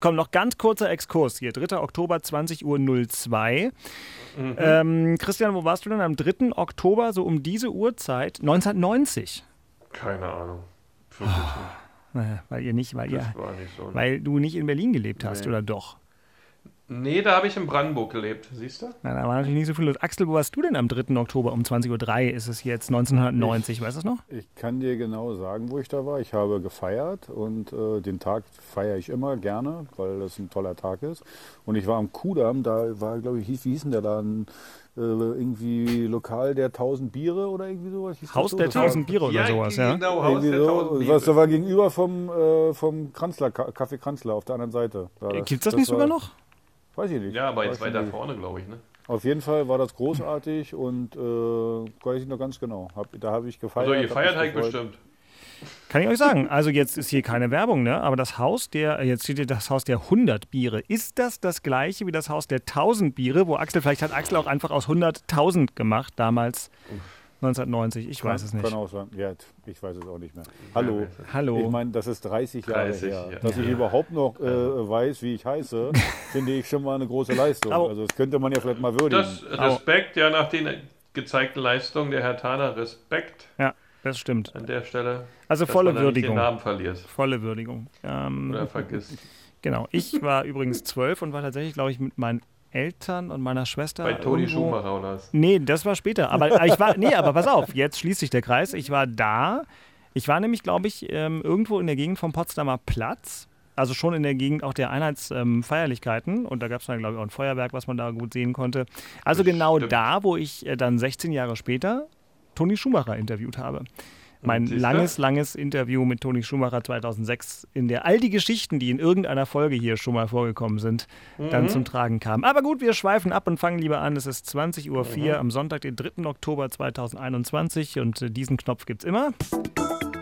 Komm, noch ganz kurzer Exkurs hier. 3. Oktober, 20.02 Uhr. Mhm. Ähm, Christian, wo warst du denn am 3. Oktober, so um diese Uhrzeit? 1990. Keine Ahnung. Wirklich oh, weil ihr nicht, weil das ihr, nicht so, ne? weil du nicht in Berlin gelebt hast, nee. oder doch? Nee, da habe ich in Brandenburg gelebt, siehst du? Na, da war natürlich nicht so viel los. Axel, wo warst du denn am 3. Oktober um 20.03 Uhr? Ist es jetzt 1990, ich, weißt du das noch? Ich kann dir genau sagen, wo ich da war. Ich habe gefeiert und äh, den Tag feiere ich immer gerne, weil das ein toller Tag ist. Und ich war am Kudamm, da war, glaube ich, wie hieß denn der da? Ein, äh, irgendwie Lokal der 1000 Biere oder irgendwie sowas. Haus der 1000 Biere oder ja, sowas, ja? Genau, Haus irgendwie der 1000 Biere. Was, da war gegenüber vom, äh, vom Kranzler, Kaffee Kranzler auf der anderen Seite. Da, Gibt es das, das, nicht sogar noch? Weiß ich nicht. Ja, aber jetzt weiter vorne, glaube ich, ne? Auf jeden Fall war das großartig und äh, weiß ich noch ganz genau. Hab, da habe ich gefeiert. Also ihr feiert halt bestimmt. Kann ich euch sagen. Also jetzt ist hier keine Werbung, ne? Aber das Haus der, jetzt steht hier das Haus der 100 Biere. Ist das das gleiche wie das Haus der 1000 Biere, wo Axel, vielleicht hat Axel auch einfach aus 100.000 gemacht damals. Uff. 1990, ich kann, weiß es nicht. Kann auch sein. Ja, ich weiß es auch nicht mehr. Hallo. Hallo. Ich meine, das ist 30 Jahre 30, her. Ja. Dass ich überhaupt noch äh, weiß, wie ich heiße, finde ich schon mal eine große Leistung. Au. Also das könnte man ja vielleicht mal würdigen. Das Respekt, Au. ja, nach den gezeigten Leistungen der Herr Thaler, Respekt. Ja, das stimmt. An der Stelle. Also volle Würdigung. Den Namen verlierst. Volle Würdigung. Ähm, Oder vergisst. Genau. Ich war übrigens zwölf und war tatsächlich, glaube ich, mit meinen Eltern und meiner Schwester. Bei Toni irgendwo... Schumacher oder was? Nee, das war später. Aber ich war, nee, aber pass auf, jetzt schließt sich der Kreis. Ich war da. Ich war nämlich, glaube ich, ähm, irgendwo in der Gegend vom Potsdamer Platz. Also schon in der Gegend auch der Einheitsfeierlichkeiten. Ähm, und da gab es dann, glaube ich, auch ein Feuerwerk, was man da gut sehen konnte. Also genau Stimmt. da, wo ich äh, dann 16 Jahre später Toni Schumacher interviewt habe. Mein langes, langes Interview mit Toni Schumacher 2006, in der all die Geschichten, die in irgendeiner Folge hier schon mal vorgekommen sind, mhm. dann zum Tragen kamen. Aber gut, wir schweifen ab und fangen lieber an. Es ist 20.04 Uhr mhm. am Sonntag, den 3. Oktober 2021 und äh, diesen Knopf gibt es immer.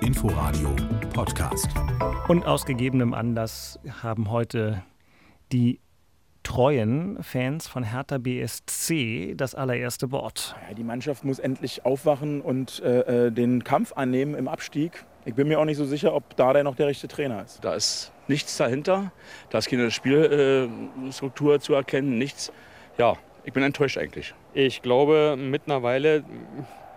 Inforadio Podcast. Und aus gegebenem Anlass haben heute die treuen Fans von Hertha BSC das allererste Wort. Ja, die Mannschaft muss endlich aufwachen und äh, äh, den Kampf annehmen im Abstieg. Ich bin mir auch nicht so sicher, ob Dardai noch der richtige Trainer ist. Da ist nichts dahinter. Da ist keine Spielstruktur äh, zu erkennen, nichts. Ja, ich bin enttäuscht eigentlich. Ich glaube, mittlerweile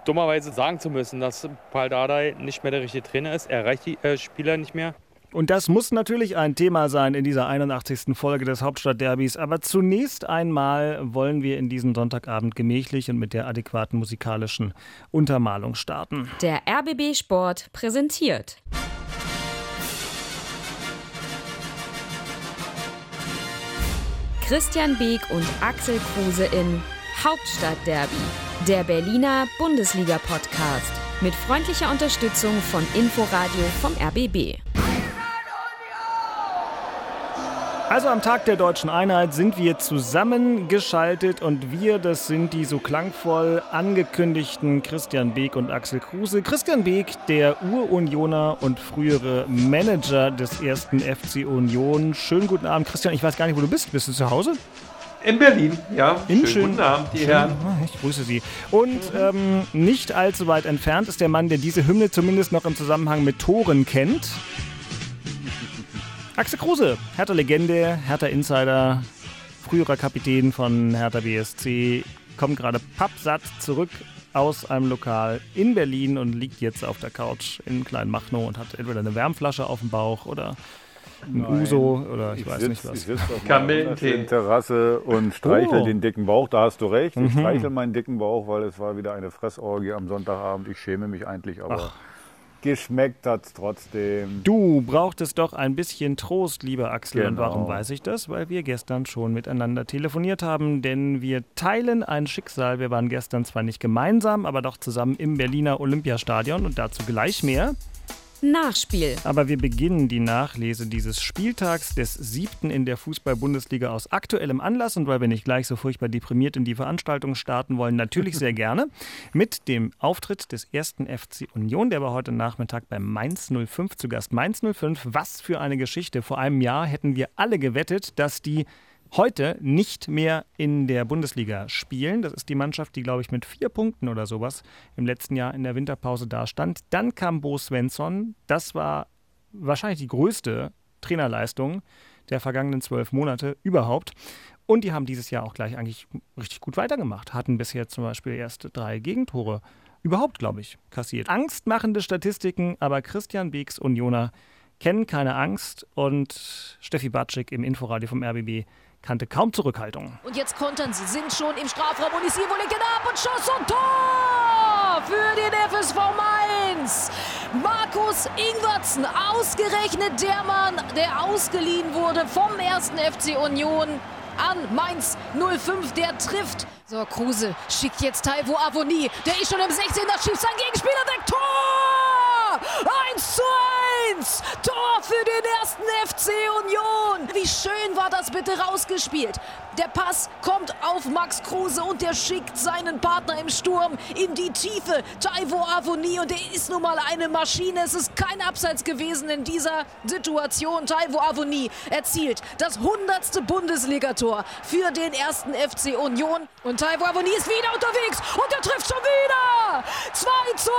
dummerweise sagen zu müssen, dass Paul Dardai nicht mehr der richtige Trainer ist. Er erreicht die äh, Spieler nicht mehr. Und das muss natürlich ein Thema sein in dieser 81. Folge des Hauptstadtderbys. Aber zunächst einmal wollen wir in diesem Sonntagabend gemächlich und mit der adäquaten musikalischen Untermalung starten. Der RBB Sport präsentiert. Christian Beek und Axel Kruse in Hauptstadtderby, der Berliner Bundesliga-Podcast. Mit freundlicher Unterstützung von Inforadio vom RBB. Also am Tag der deutschen Einheit sind wir zusammengeschaltet und wir, das sind die so klangvoll angekündigten Christian Beek und Axel Kruse. Christian Beek, der Urunioner und frühere Manager des ersten FC Union. Schönen guten Abend, Christian. Ich weiß gar nicht, wo du bist. Bist du zu Hause? In Berlin, ja. In schönen, schönen guten Abend, die Herren. Ah, ich grüße Sie. Und ähm, nicht allzu weit entfernt ist der Mann, der diese Hymne zumindest noch im Zusammenhang mit Toren kennt. Axel Kruse, Hertha Legende, Hertha Insider, früherer Kapitän von Hertha BSC, kommt gerade pappsatt zurück aus einem Lokal in Berlin und liegt jetzt auf der Couch in Kleinmachnow und hat entweder eine Wärmflasche auf dem Bauch oder ein Nein. Uso oder ich, ich weiß sitz, nicht was. Ich sitze auf der Terrasse und streichel oh. den dicken Bauch, da hast du recht. Ich mhm. streichel meinen dicken Bauch, weil es war wieder eine Fressorgie am Sonntagabend. Ich schäme mich eigentlich, aber... Ach. Geschmeckt hat es trotzdem. Du brauchtest doch ein bisschen Trost, lieber Axel. Genau. Und warum weiß ich das? Weil wir gestern schon miteinander telefoniert haben, denn wir teilen ein Schicksal. Wir waren gestern zwar nicht gemeinsam, aber doch zusammen im Berliner Olympiastadion und dazu gleich mehr. Nachspiel. Aber wir beginnen die Nachlese dieses Spieltags des siebten in der Fußball-Bundesliga aus aktuellem Anlass und weil wir nicht gleich so furchtbar deprimiert in die Veranstaltung starten wollen, natürlich sehr gerne mit dem Auftritt des ersten FC Union, der war heute Nachmittag bei Mainz 05 zu Gast. Mainz 05, was für eine Geschichte. Vor einem Jahr hätten wir alle gewettet, dass die heute nicht mehr in der Bundesliga spielen. Das ist die Mannschaft, die, glaube ich, mit vier Punkten oder sowas im letzten Jahr in der Winterpause dastand. Dann kam Bo Svensson. Das war wahrscheinlich die größte Trainerleistung der vergangenen zwölf Monate überhaupt. Und die haben dieses Jahr auch gleich eigentlich richtig gut weitergemacht. Hatten bisher zum Beispiel erst drei Gegentore überhaupt, glaube ich, kassiert. Angstmachende Statistiken, aber Christian Beeks Unioner kennen keine Angst und Steffi Batschik im Inforadio vom RBB kannte kaum Zurückhaltung. Und jetzt kontern sie, sind schon im Strafraum und Isivo legt den ab und Schuss und Tor für den FSV Mainz. Markus Ingwertsen, ausgerechnet der Mann, der ausgeliehen wurde vom ersten FC Union an Mainz 05, der trifft. So, Kruse schickt jetzt Taiwo Avoni, der ist schon im 16er, schießt sein Gegenspieler weg, Tor! 1 zu 1! Tor für den ersten FC Union! Wie schön war das bitte rausgespielt. Der Pass kommt auf Max Kruse und der schickt seinen Partner im Sturm in die Tiefe. Taiwo Avoni und er ist nun mal eine Maschine. Es ist kein Abseits gewesen in dieser Situation. Taiwo Avoni erzielt das 100. Bundesligator für den ersten FC Union. Und Taiwo Avoni ist wieder unterwegs und er trifft schon wieder. 2 zu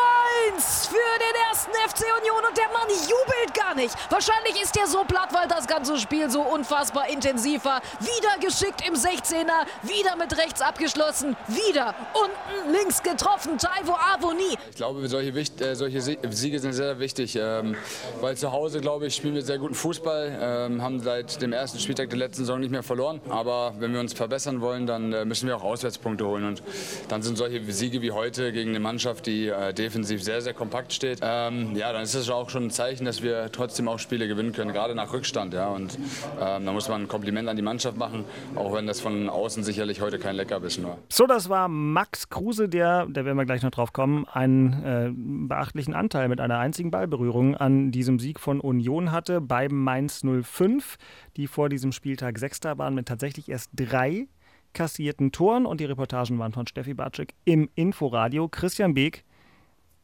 1 für den ersten FC Union und der Mann jubelt gar nicht. Wahrscheinlich ist er so platt, weil das ganze Spiel so unfassbar intensiv war. Wieder geschickt im 16er, wieder mit rechts abgeschlossen, wieder unten links getroffen, Taiwo Avoni. Ich glaube, solche, äh, solche Siege sind sehr wichtig, ähm, weil zu Hause, glaube ich, spielen wir sehr guten Fußball, ähm, haben seit dem ersten Spieltag der letzten Saison nicht mehr verloren, aber wenn wir uns verbessern wollen, dann äh, müssen wir auch Auswärtspunkte holen. Und dann sind solche Siege wie heute gegen eine Mannschaft, die äh, defensiv sehr, sehr kompakt steht, ähm, ja, dann ist das auch schon ein Zeichen, dass wir trotzdem auch Spiele gewinnen können, gerade nach Rückstand, ja, und ähm, da muss man ein Kompliment an die Mannschaft machen, auch wenn wenn das von außen sicherlich heute kein Leckerbissen war. So, das war Max Kruse, der, da werden wir gleich noch drauf kommen, einen äh, beachtlichen Anteil mit einer einzigen Ballberührung an diesem Sieg von Union hatte bei Mainz 05, die vor diesem Spieltag Sechster waren mit tatsächlich erst drei kassierten Toren und die Reportagen waren von Steffi Bartschik im Inforadio. Christian Beek,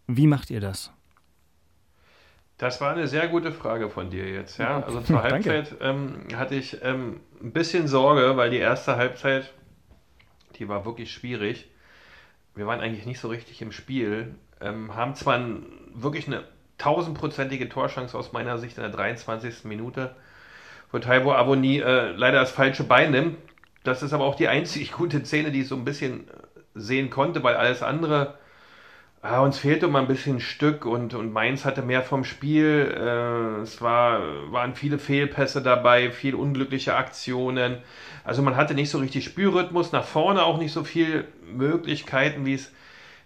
wie macht ihr das? Das war eine sehr gute Frage von dir jetzt. Ja? Also zur Halbzeit ähm, hatte ich ähm, ein bisschen Sorge, weil die erste Halbzeit, die war wirklich schwierig. Wir waren eigentlich nicht so richtig im Spiel, ähm, haben zwar ein, wirklich eine tausendprozentige Torschance aus meiner Sicht in der 23. Minute, wo Taiwo Avoni äh, leider das falsche Bein nimmt. Das ist aber auch die einzig gute Szene, die ich so ein bisschen sehen konnte, weil alles andere Ah, uns fehlte mal ein bisschen Stück und, und Mainz hatte mehr vom Spiel. Äh, es war, waren viele Fehlpässe dabei, viel unglückliche Aktionen. Also man hatte nicht so richtig Spielrhythmus, nach vorne auch nicht so viel Möglichkeiten, wie es,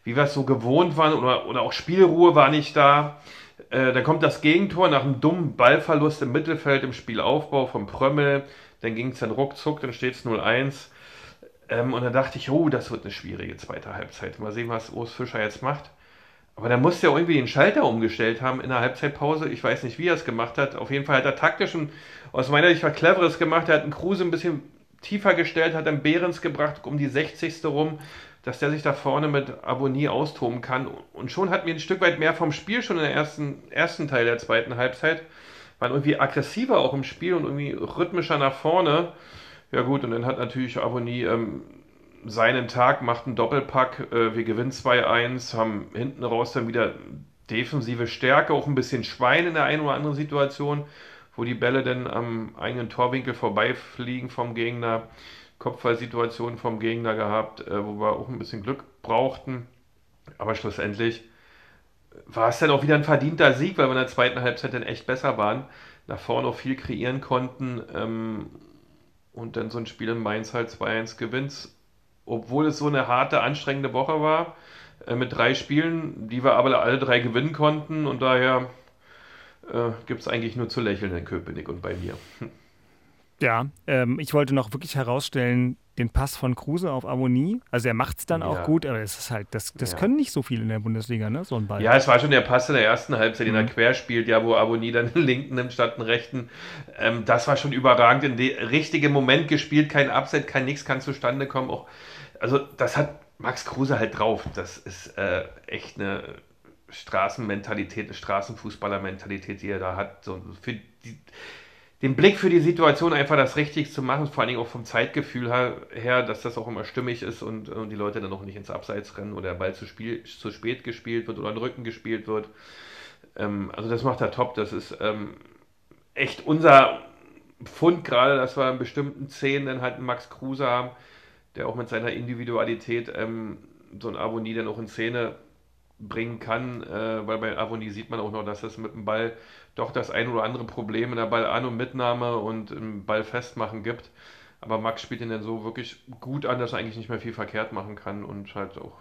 wie wir es so gewohnt waren, oder, oder auch Spielruhe war nicht da. Äh, dann kommt das Gegentor nach einem dummen Ballverlust im Mittelfeld im Spielaufbau vom Prömmel. Dann ging es dann ruckzuck, dann steht es 0-1. Ähm, und dann dachte ich, oh, das wird eine schwierige zweite Halbzeit. Mal sehen, was Urs Fischer jetzt macht. Aber dann musste er irgendwie den Schalter umgestellt haben in der Halbzeitpause. Ich weiß nicht, wie er es gemacht hat. Auf jeden Fall hat er taktisch und aus meiner Sicht was Cleveres gemacht. Er hat einen Kruse ein bisschen tiefer gestellt, hat dann Behrens gebracht um die 60. rum, dass der sich da vorne mit Abonnie austoben kann. Und schon hat mir ein Stück weit mehr vom Spiel schon in der ersten, ersten Teil der zweiten Halbzeit. Waren irgendwie aggressiver auch im Spiel und irgendwie rhythmischer nach vorne. Ja gut, und dann hat natürlich Abonnie ähm, seinen Tag, macht einen Doppelpack, äh, wir gewinnen 2-1, haben hinten raus dann wieder defensive Stärke, auch ein bisschen Schwein in der einen oder anderen Situation, wo die Bälle dann am eigenen Torwinkel vorbeifliegen vom Gegner, Kopfballsituationen vom Gegner gehabt, äh, wo wir auch ein bisschen Glück brauchten. Aber schlussendlich war es dann auch wieder ein verdienter Sieg, weil wir in der zweiten Halbzeit dann echt besser waren, nach vorne auch viel kreieren konnten. Ähm, und dann so ein Spiel in Mainz halt 2-1 gewinnt, obwohl es so eine harte, anstrengende Woche war, äh, mit drei Spielen, die wir aber alle drei gewinnen konnten und daher äh, gibt es eigentlich nur zu lächeln in Köpenick und bei mir. Ja, ähm, ich wollte noch wirklich herausstellen, den Pass von Kruse auf Abonnie. Also er macht es dann ja. auch gut, aber es ist halt, das, das ja. können nicht so viele in der Bundesliga, ne? So ein Ball. Ja, es war schon der Pass in der ersten Halbzeit, den mhm. er quer spielt, ja, wo Abonnie dann den linken nimmt statt den rechten. Ähm, das war schon überragend. In dem richtigen Moment gespielt, kein Upset, kein Nix kann zustande kommen. Auch, also das hat Max Kruse halt drauf. Das ist äh, echt eine Straßenmentalität, eine Straßenfußballermentalität, die er da hat. So für die, den Blick für die Situation einfach das richtig zu machen, vor allen Dingen auch vom Zeitgefühl her, dass das auch immer stimmig ist und, und die Leute dann auch nicht ins Abseits rennen oder der Ball zu, Spiel, zu spät gespielt wird oder in den Rücken gespielt wird. Ähm, also das macht er top. Das ist ähm, echt unser Fund gerade, dass wir in bestimmten Szenen dann halt einen Max Kruse haben, der auch mit seiner Individualität ähm, so ein Avonie dann auch in Szene bringen kann, äh, weil bei Avonie sieht man auch noch, dass es mit dem Ball doch das ein oder andere Problem in der Ballan- und Mitnahme und im Ball festmachen gibt. Aber Max spielt ihn dann so wirklich gut an, dass er eigentlich nicht mehr viel verkehrt machen kann und halt auch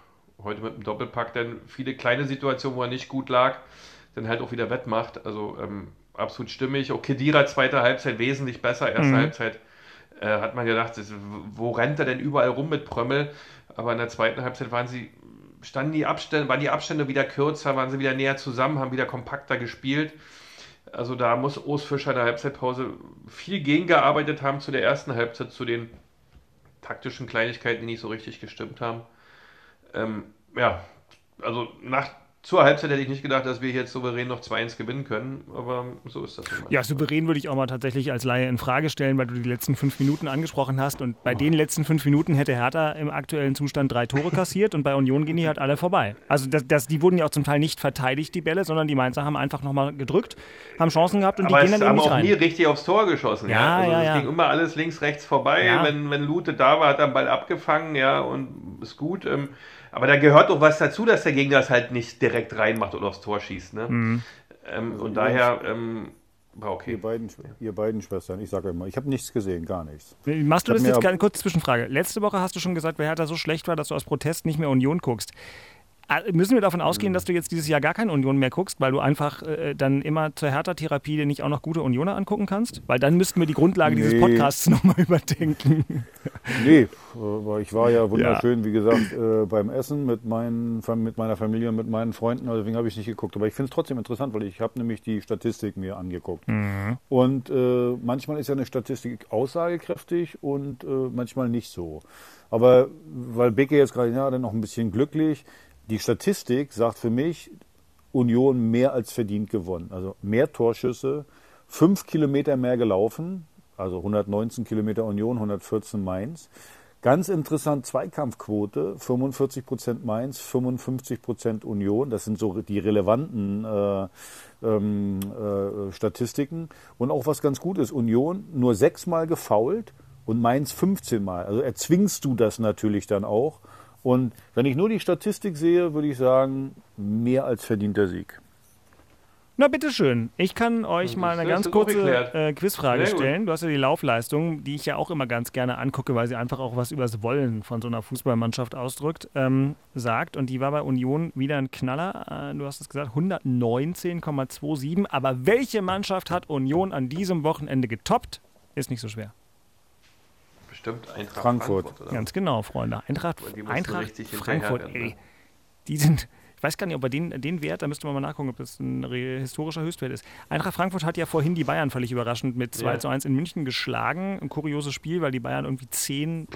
heute mit dem Doppelpack dann viele kleine Situationen, wo er nicht gut lag, dann halt auch wieder wettmacht. Also ähm, absolut stimmig. Auch Kedira zweite Halbzeit wesentlich besser. Erste mhm. Halbzeit äh, hat man gedacht, wo rennt er denn überall rum mit Prömmel? Aber in der zweiten Halbzeit waren sie, standen die Abstände, waren die Abstände wieder kürzer, waren sie wieder näher zusammen, haben wieder kompakter gespielt. Also da muss Urs Fischer in der Halbzeitpause viel gegengearbeitet haben zu der ersten Halbzeit, zu den taktischen Kleinigkeiten, die nicht so richtig gestimmt haben. Ähm, ja, also nach zur Halbzeit hätte ich nicht gedacht, dass wir jetzt souverän noch 2-1 gewinnen können, aber so ist das. Ja, souverän würde ich auch mal tatsächlich als Laie in Frage stellen, weil du die letzten fünf Minuten angesprochen hast und bei oh. den letzten fünf Minuten hätte Hertha im aktuellen Zustand drei Tore kassiert und bei Union gehen die halt alle vorbei. Also das, das, die wurden ja auch zum Teil nicht verteidigt, die Bälle, sondern die Mainzer haben einfach nochmal gedrückt, haben Chancen gehabt und aber die gehen dann eben nicht rein. Aber auch nie richtig aufs Tor geschossen. Ja, ja. Also ja, ja. Es ging immer alles links, rechts vorbei. Ja. Wenn, wenn Lute da war, hat er den Ball abgefangen, ja, und ist gut. Ähm, aber da gehört doch was dazu, dass der Gegner das halt nicht direkt reinmacht oder aufs Tor schießt. Ne? Mhm. Ähm, und daher ähm, war okay. Ihr beiden, ihr beiden Schwestern, ich sage immer, ich habe nichts gesehen, gar nichts. Machst du das jetzt, eine kurze Zwischenfrage. Letzte Woche hast du schon gesagt, wer Hertha so schlecht war, dass du aus Protest nicht mehr Union guckst. Ah, müssen wir davon ausgehen, dass du jetzt dieses Jahr gar keine Union mehr guckst, weil du einfach äh, dann immer zur Hertha-Therapie dir nicht auch noch gute Unioner angucken kannst? Weil dann müssten wir die Grundlage nee. dieses Podcasts nochmal überdenken. Nee, äh, ich war ja wunderschön, ja. wie gesagt, äh, beim Essen mit, meinen, mit meiner Familie und mit meinen Freunden, also deswegen habe ich nicht geguckt. Aber ich finde es trotzdem interessant, weil ich habe nämlich die Statistik mir angeguckt. Mhm. Und äh, manchmal ist ja eine Statistik aussagekräftig und äh, manchmal nicht so. Aber weil Beke jetzt gerade, ja, dann noch ein bisschen glücklich, die Statistik sagt für mich, Union mehr als verdient gewonnen. Also mehr Torschüsse, fünf Kilometer mehr gelaufen, also 119 Kilometer Union, 114 Mainz. Ganz interessant, Zweikampfquote, 45 Prozent Mainz, 55 Prozent Union. Das sind so die relevanten äh, ähm, äh, Statistiken. Und auch was ganz gut ist, Union nur sechsmal gefault und Mainz 15 Mal. Also erzwingst du das natürlich dann auch. Und wenn ich nur die Statistik sehe, würde ich sagen, mehr als verdienter Sieg. Na, bitteschön. Ich kann euch mal eine ganz kurze äh, Quizfrage stellen. Du hast ja die Laufleistung, die ich ja auch immer ganz gerne angucke, weil sie einfach auch was über das Wollen von so einer Fußballmannschaft ausdrückt, ähm, sagt. Und die war bei Union wieder ein Knaller. Äh, du hast es gesagt, 119,27. Aber welche Mannschaft hat Union an diesem Wochenende getoppt? Ist nicht so schwer bestimmt Eintracht Frankfurt. Frankfurt Ganz genau, Freunde. Eintracht, Eintracht Frankfurt, ey. Die sind, ich weiß gar nicht, ob er den, den Wert, da müsste man mal nachgucken, ob das ein historischer Höchstwert ist. Eintracht Frankfurt hat ja vorhin die Bayern völlig überraschend mit 2 ja. zu 1 in München geschlagen. Ein kurioses Spiel, weil die Bayern irgendwie 10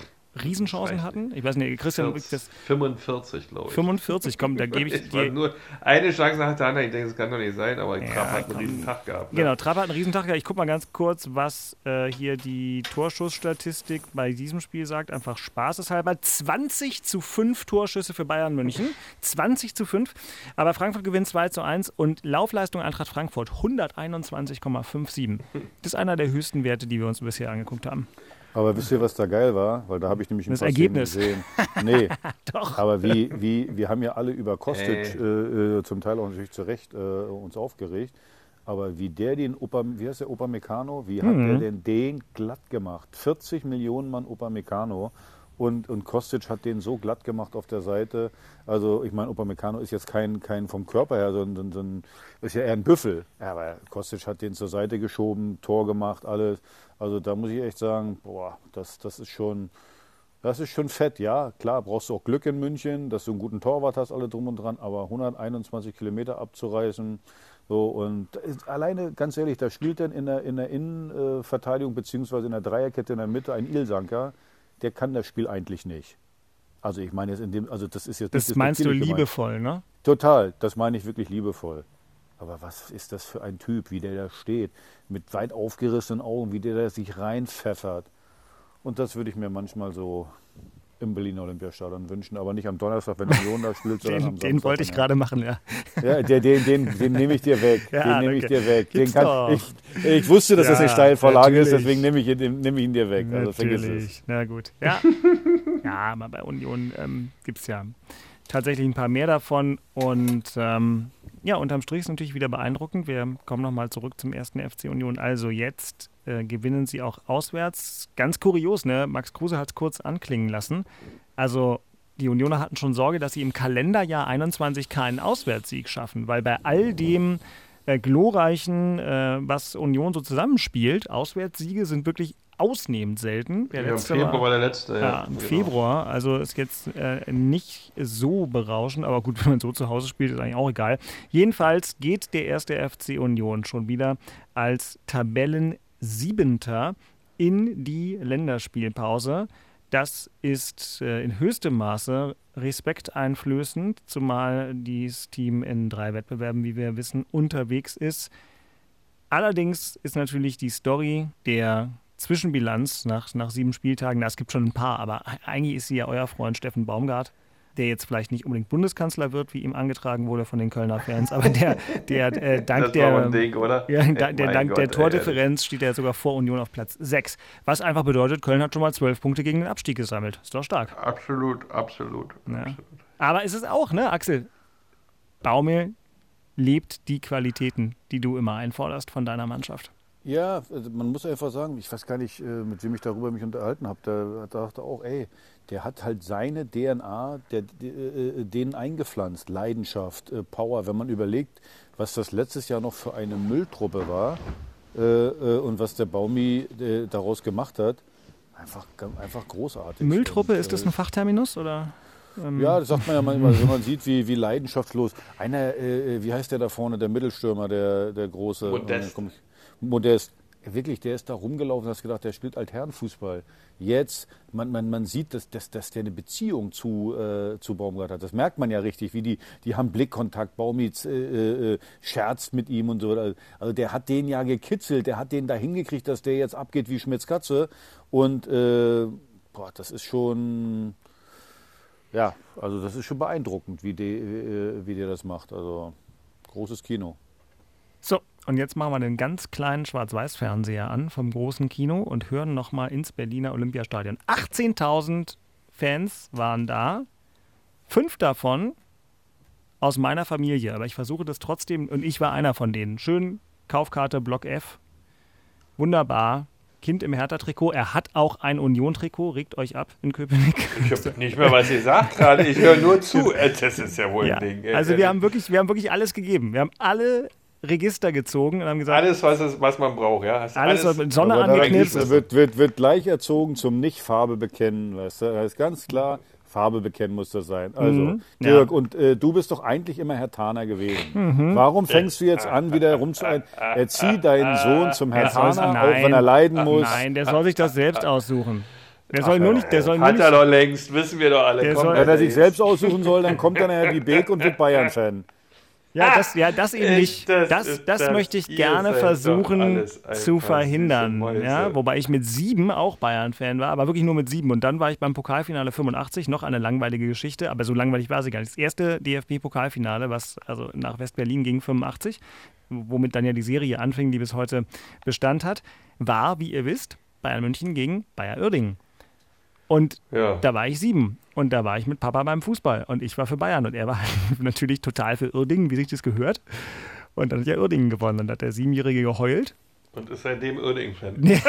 Riesenchancen hatten. Ich weiß nicht, Christian. 40, das 45, glaube ich. 45, komm, da gebe ich dir. nur eine Chance hatte Hanna, ich denke, das kann doch nicht sein, aber ja, Trapp hat einen Riesentag gehabt. Ne? Genau, Trapp hat einen Riesentag gehabt. Ich gucke mal ganz kurz, was äh, hier die Torschussstatistik bei diesem Spiel sagt. Einfach spaßeshalber. 20 zu 5 Torschüsse für Bayern München. 20 zu 5. Aber Frankfurt gewinnt 2 zu 1 und Laufleistung Eintracht Frankfurt 121,57. Das ist einer der höchsten Werte, die wir uns bisher angeguckt haben. Aber wisst ihr, was da geil war? Weil da habe ich nämlich ein das Ergebnis. gesehen. Nee, Doch. aber wie, wie, wir haben ja alle über Kostic äh, äh, zum Teil auch natürlich zu Recht äh, uns aufgeregt. Aber wie der den Opa, wie heißt der Opa Meccano, wie hat mhm. der denn den glatt gemacht? 40 Millionen Mann Opa Meccano. Und, und Kostic hat den so glatt gemacht auf der Seite. Also ich meine, Opa Meccano ist jetzt kein, kein vom Körper her, sondern, sondern ist ja eher ein Büffel. Aber Kostic hat den zur Seite geschoben, Tor gemacht, alles. Also da muss ich echt sagen, boah, das, das ist schon, das ist schon fett. Ja, klar, brauchst du auch Glück in München, dass du einen guten Torwart hast, alle drum und dran, aber 121 Kilometer abzureißen, so und alleine, ganz ehrlich, da spielt dann in der, in der Innenverteidigung beziehungsweise in der Dreierkette in der Mitte ein Ilsanker, der kann das Spiel eigentlich nicht. Also ich meine jetzt in dem, also das ist jetzt. Das meinst du liebevoll, gemeint. ne? Total, das meine ich wirklich liebevoll. Aber was ist das für ein Typ, wie der da steht, mit weit aufgerissenen Augen, wie der da sich reinpfeffert. Und das würde ich mir manchmal so im Berliner Olympiastadion wünschen, aber nicht am Donnerstag, wenn Union da spielt, sondern den, am Den wollte ich gerade machen, ja. Ja, den, den, den, den nehme ich dir weg. Ja, den nehme ich dir weg. Kann, ich, ich wusste, dass das eine Ja, Steilvorlage ist, natürlich. deswegen nehme ich, ihn- nehme ich ihn dir weg. Also vergiss es. Natürlich. Na gut. Ja, ja aber bei Union ähm, gibt es ja tatsächlich ein paar mehr davon. Und ähm, ja, unterm Strich ist natürlich wieder beeindruckend. Wir kommen nochmal zurück zum ersten FC Union. Also jetzt äh, gewinnen sie auch auswärts. Ganz kurios, ne? Max Kruse hat es kurz anklingen lassen. Also die Unioner hatten schon Sorge, dass sie im Kalenderjahr 21 keinen Auswärtssieg schaffen, weil bei all dem äh, glorreichen, äh, was Union so zusammenspielt, Auswärtssiege sind wirklich ausnehmend selten. Der Ja, im letzte Februar war der letzte, ja, Ja, im genau. Februar. Also ist jetzt äh, nicht so berauschend, aber gut, wenn man so zu Hause spielt, ist eigentlich auch egal. Jedenfalls geht der erste FC Union schon wieder als Tabellen-Siebenter in die Länderspielpause. Das ist äh, in höchstem Maße respekteinflößend, zumal dieses Team in drei Wettbewerben, wie wir wissen, unterwegs ist. Allerdings ist natürlich die Story der Zwischenbilanz nach, nach sieben Spieltagen, na, es gibt schon ein paar, aber eigentlich ist sie ja euer Freund Steffen Baumgart, der jetzt vielleicht nicht unbedingt Bundeskanzler wird, wie ihm angetragen wurde von den Kölner Fans, aber der, der äh, dank der, Ding? Ja, Ey, da, der, dank Gott, der ey, Tordifferenz steht er sogar vor Union auf Platz 6. Was einfach bedeutet, Köln hat schon mal zwölf Punkte gegen den Abstieg gesammelt. Ist doch stark. Absolut, absolut. Ja. Aber es ist auch, ne, Axel? Baumel lebt die Qualitäten, die du immer einforderst von deiner Mannschaft. Ja, also man muss einfach sagen, ich weiß gar nicht, äh, mit wem ich darüber mich unterhalten habe. Der dachte auch, ey, der hat halt seine DNA der, der, äh, denen eingepflanzt. Leidenschaft, äh, Power. Wenn man überlegt, was das letztes Jahr noch für eine Mülltruppe war äh, äh, und was der Baumi äh, daraus gemacht hat, einfach, einfach großartig. Mülltruppe, Und, ist das äh, ein Fachterminus? Oder? ähm, Ja, das sagt man ja manchmal, wenn man sieht, wie, wie leidenschaftslos. Einer, äh, wie heißt der da vorne, der Mittelstürmer, der, der große. Modest. Äh, komm ich- Modest. Wirklich, der ist da rumgelaufen und hast gedacht, der spielt Altherrenfußball. Jetzt, man, man, man sieht, dass, dass, dass der eine Beziehung zu, äh, zu Baumgart hat. Das merkt man ja richtig, wie die, die haben Blickkontakt, Baumitz äh, äh, scherzt mit ihm und so. Also der hat den ja gekitzelt, der hat den da hingekriegt, dass der jetzt abgeht wie Schmitz Katze. Und äh, boah, das ist schon, ja, also das ist schon beeindruckend, wie, die, äh, wie der das macht. Also großes Kino. So, und jetzt machen wir den ganz kleinen Schwarz-Weiß-Fernseher an vom großen Kino und hören nochmal ins Berliner Olympiastadion. 18.000 Fans waren da, fünf davon aus meiner Familie, aber ich versuche das trotzdem, und ich war einer von denen. Schön Kaufkarte Block F, wunderbar. Kind im Hertha-Trikot. Er hat auch ein Union-Trikot. Regt euch ab in Köpenick. Ich habe nicht mehr, was ihr sagt gerade. Ich höre nur zu. Das ist ja wohl Ja. ein Ding. Also wir haben wirklich, wir haben wirklich alles gegeben. Wir haben alle Register gezogen und haben gesagt, alles, was, es, was man braucht. Ja? Hast Alles, was mit Sonne angeknipst. wird, wird, wird gleich erzogen zum Nicht-Farbe bekennen. Weißt du? Das ist ganz klar, Farbe bekennen muss das sein. Also, Mhm. Dirk, und äh, du bist doch eigentlich immer Herr Taner gewesen. Mhm. Warum fängst du jetzt an, wieder rumzueilen? Erzieh deinen Sohn zum Herr Taner, nein, auch wenn er leiden muss. Nein, der soll sich das selbst aussuchen. Der soll nur nicht, der soll nur Hat nicht, er doch längst, wissen wir doch alle. Der Komm, soll- Wenn er sich selbst aussuchen soll, dann kommt dann Herr wie Beek und wird Bayern-Fan. Ja, das, ja, das eben nicht. das- Das, das das- möchte ich gerne versuchen zu verhindern. Ja, wobei ich mit sieben auch Bayern-Fan war, aber wirklich nur mit sieben. Und dann war ich beim Pokalfinale 85, noch eine langweilige Geschichte, aber so langweilig war sie gar nicht. Das erste DFB-Pokalfinale, was also nach West-Berlin ging, 85, womit dann ja die Serie anfing, die bis heute Bestand hat, war, wie ihr wisst, Bayern München gegen Bayer Uerdingen. Und Ja. da war ich sieben. Und da war ich mit Papa beim Fußball. Und ich war für Bayern. Und er war natürlich total für Uerdingen, wie sich das gehört. Und dann hat ja Uerdingen gewonnen. Und dann hat der Siebenjährige geheult. Und ist seitdem Uerdingen-Fan. Nee,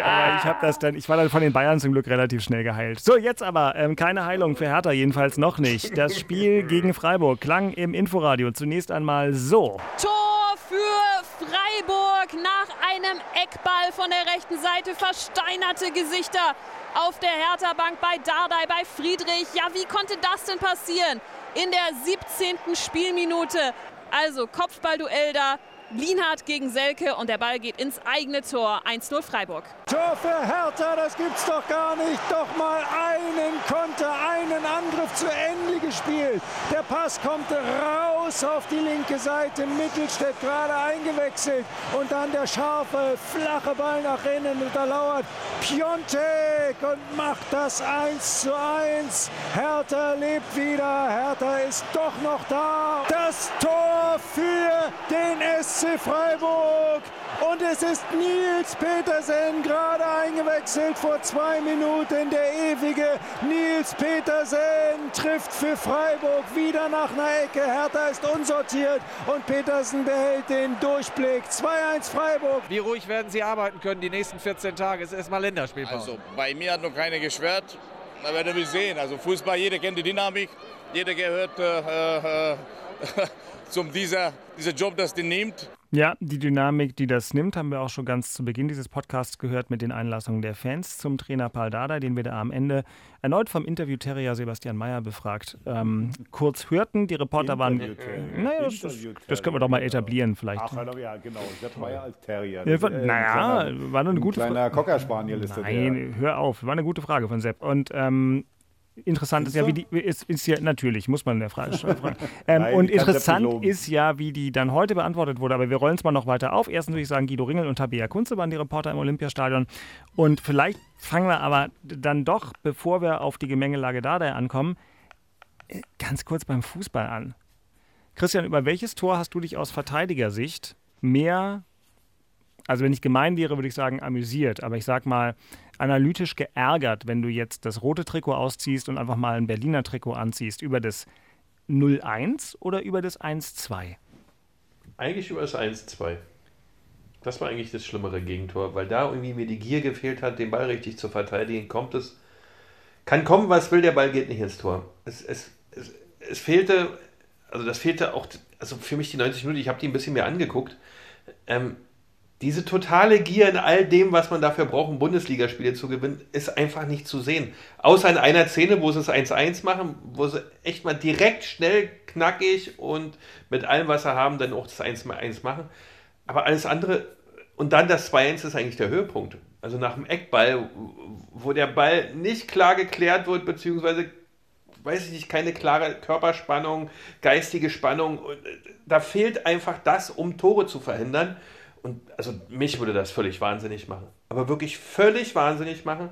aber ich habe das dann, ich war dann von den Bayern zum Glück relativ schnell geheilt. So, jetzt aber ähm, keine Heilung für Hertha, jedenfalls noch nicht. Das Spiel gegen Freiburg klang im Inforadio zunächst einmal so. Tor für Freiburg nach einem Eckball von der rechten Seite. Versteinerte Gesichter auf der Hertha-Bank bei Dardai, bei Friedrich. Ja, wie konnte das denn passieren? In der 17. Spielminute. Also Kopfballduell da. Lienhardt gegen Selke und der Ball geht ins eigene Tor. 1-0 Freiburg. Tor für Hertha, das gibt's doch gar nicht. Doch mal einen Konter, einen Angriff zu Ende gespielt. Der Pass kommt raus auf die linke Seite. Mittelstädt gerade eingewechselt. Und dann der scharfe, flache Ball nach innen. Und da lauert Piontek und macht das 1 zu 1. Hertha lebt wieder. Hertha ist doch noch da. Das Tor für den SC Freiburg. Und es ist Nils Petersen gerade eingewechselt vor zwei Minuten. Der ewige Nils Petersen trifft für Freiburg wieder nach einer Ecke. Hertha ist unsortiert und Petersen behält den Durchblick. 2-1 Freiburg. Wie ruhig werden Sie arbeiten können die nächsten 14 Tage? Es ist erstmal Länderspielpause. Also bei mir hat noch keiner geschwert. Da werden wir sehen. Also Fußball, jeder kennt die Dynamik. Jeder gehört äh, äh, zum dieser, dieser Job, das den nimmt. Ja, die Dynamik, die das nimmt, haben wir auch schon ganz zu Beginn dieses Podcasts gehört mit den Einlassungen der Fans zum Trainer Paul Dardai, den wir da am Ende erneut vom Interview-Terrier Sebastian Mayer befragt ähm, kurz hörten. Die Reporter waren. Äh, naja, das, das, das, können wir doch mal etablieren, vielleicht. Ach, ja, genau. Sepp Mayer als Terrier. Ja, äh, naja, war nur eine gute Frage. Kleiner Cocker Spaniel ist Nein, der. hör auf. War eine gute Frage von Sepp. Und ähm, Interessant ist ja, wie die ist, ist ja natürlich, muss man in der Frage fragen. Ähm, Nein, und interessant ist ja, wie die dann heute beantwortet wurde. Aber wir rollen es mal noch weiter auf. Erstens würde ich sagen, Guido Ringel und Tabea Kunze waren die Reporter im Olympiastadion. Und vielleicht fangen wir aber dann doch, bevor wir auf die Gemengelage da ankommen, äh, ganz kurz beim Fußball an. Christian, über welches Tor hast du dich aus Verteidigersicht mehr, also wenn ich gemein wäre, würde ich sagen, amüsiert, aber ich sag mal, analytisch geärgert, wenn du jetzt das rote Trikot ausziehst und einfach mal ein Berliner Trikot anziehst? Über das 0-1 oder über das 1-2? Eigentlich über das 1-2. Das war eigentlich das schlimmere Gegentor, weil da irgendwie mir die Gier gefehlt hat, den Ball richtig zu verteidigen. Kommt es, kann kommen, was will, der Ball geht nicht ins Tor. Es, es, es, es fehlte, also das fehlte auch, also für mich die 90 Minuten, ich habe die ein bisschen mehr angeguckt. Ähm, diese totale Gier in all dem, was man dafür braucht, um Bundesligaspiele zu gewinnen, ist einfach nicht zu sehen. Außer in einer Szene, wo sie es 1-1 machen, wo sie echt mal direkt, schnell, knackig und mit allem, was sie haben, dann auch das 1-1 machen. Aber alles andere, und dann das 2-1 ist eigentlich der Höhepunkt. Also nach dem Eckball, wo der Ball nicht klar geklärt wird, beziehungsweise, weiß ich nicht, keine klare Körperspannung, geistige Spannung. Da fehlt einfach das, um Tore zu verhindern. Und also mich würde das völlig wahnsinnig machen. Aber wirklich völlig wahnsinnig machen,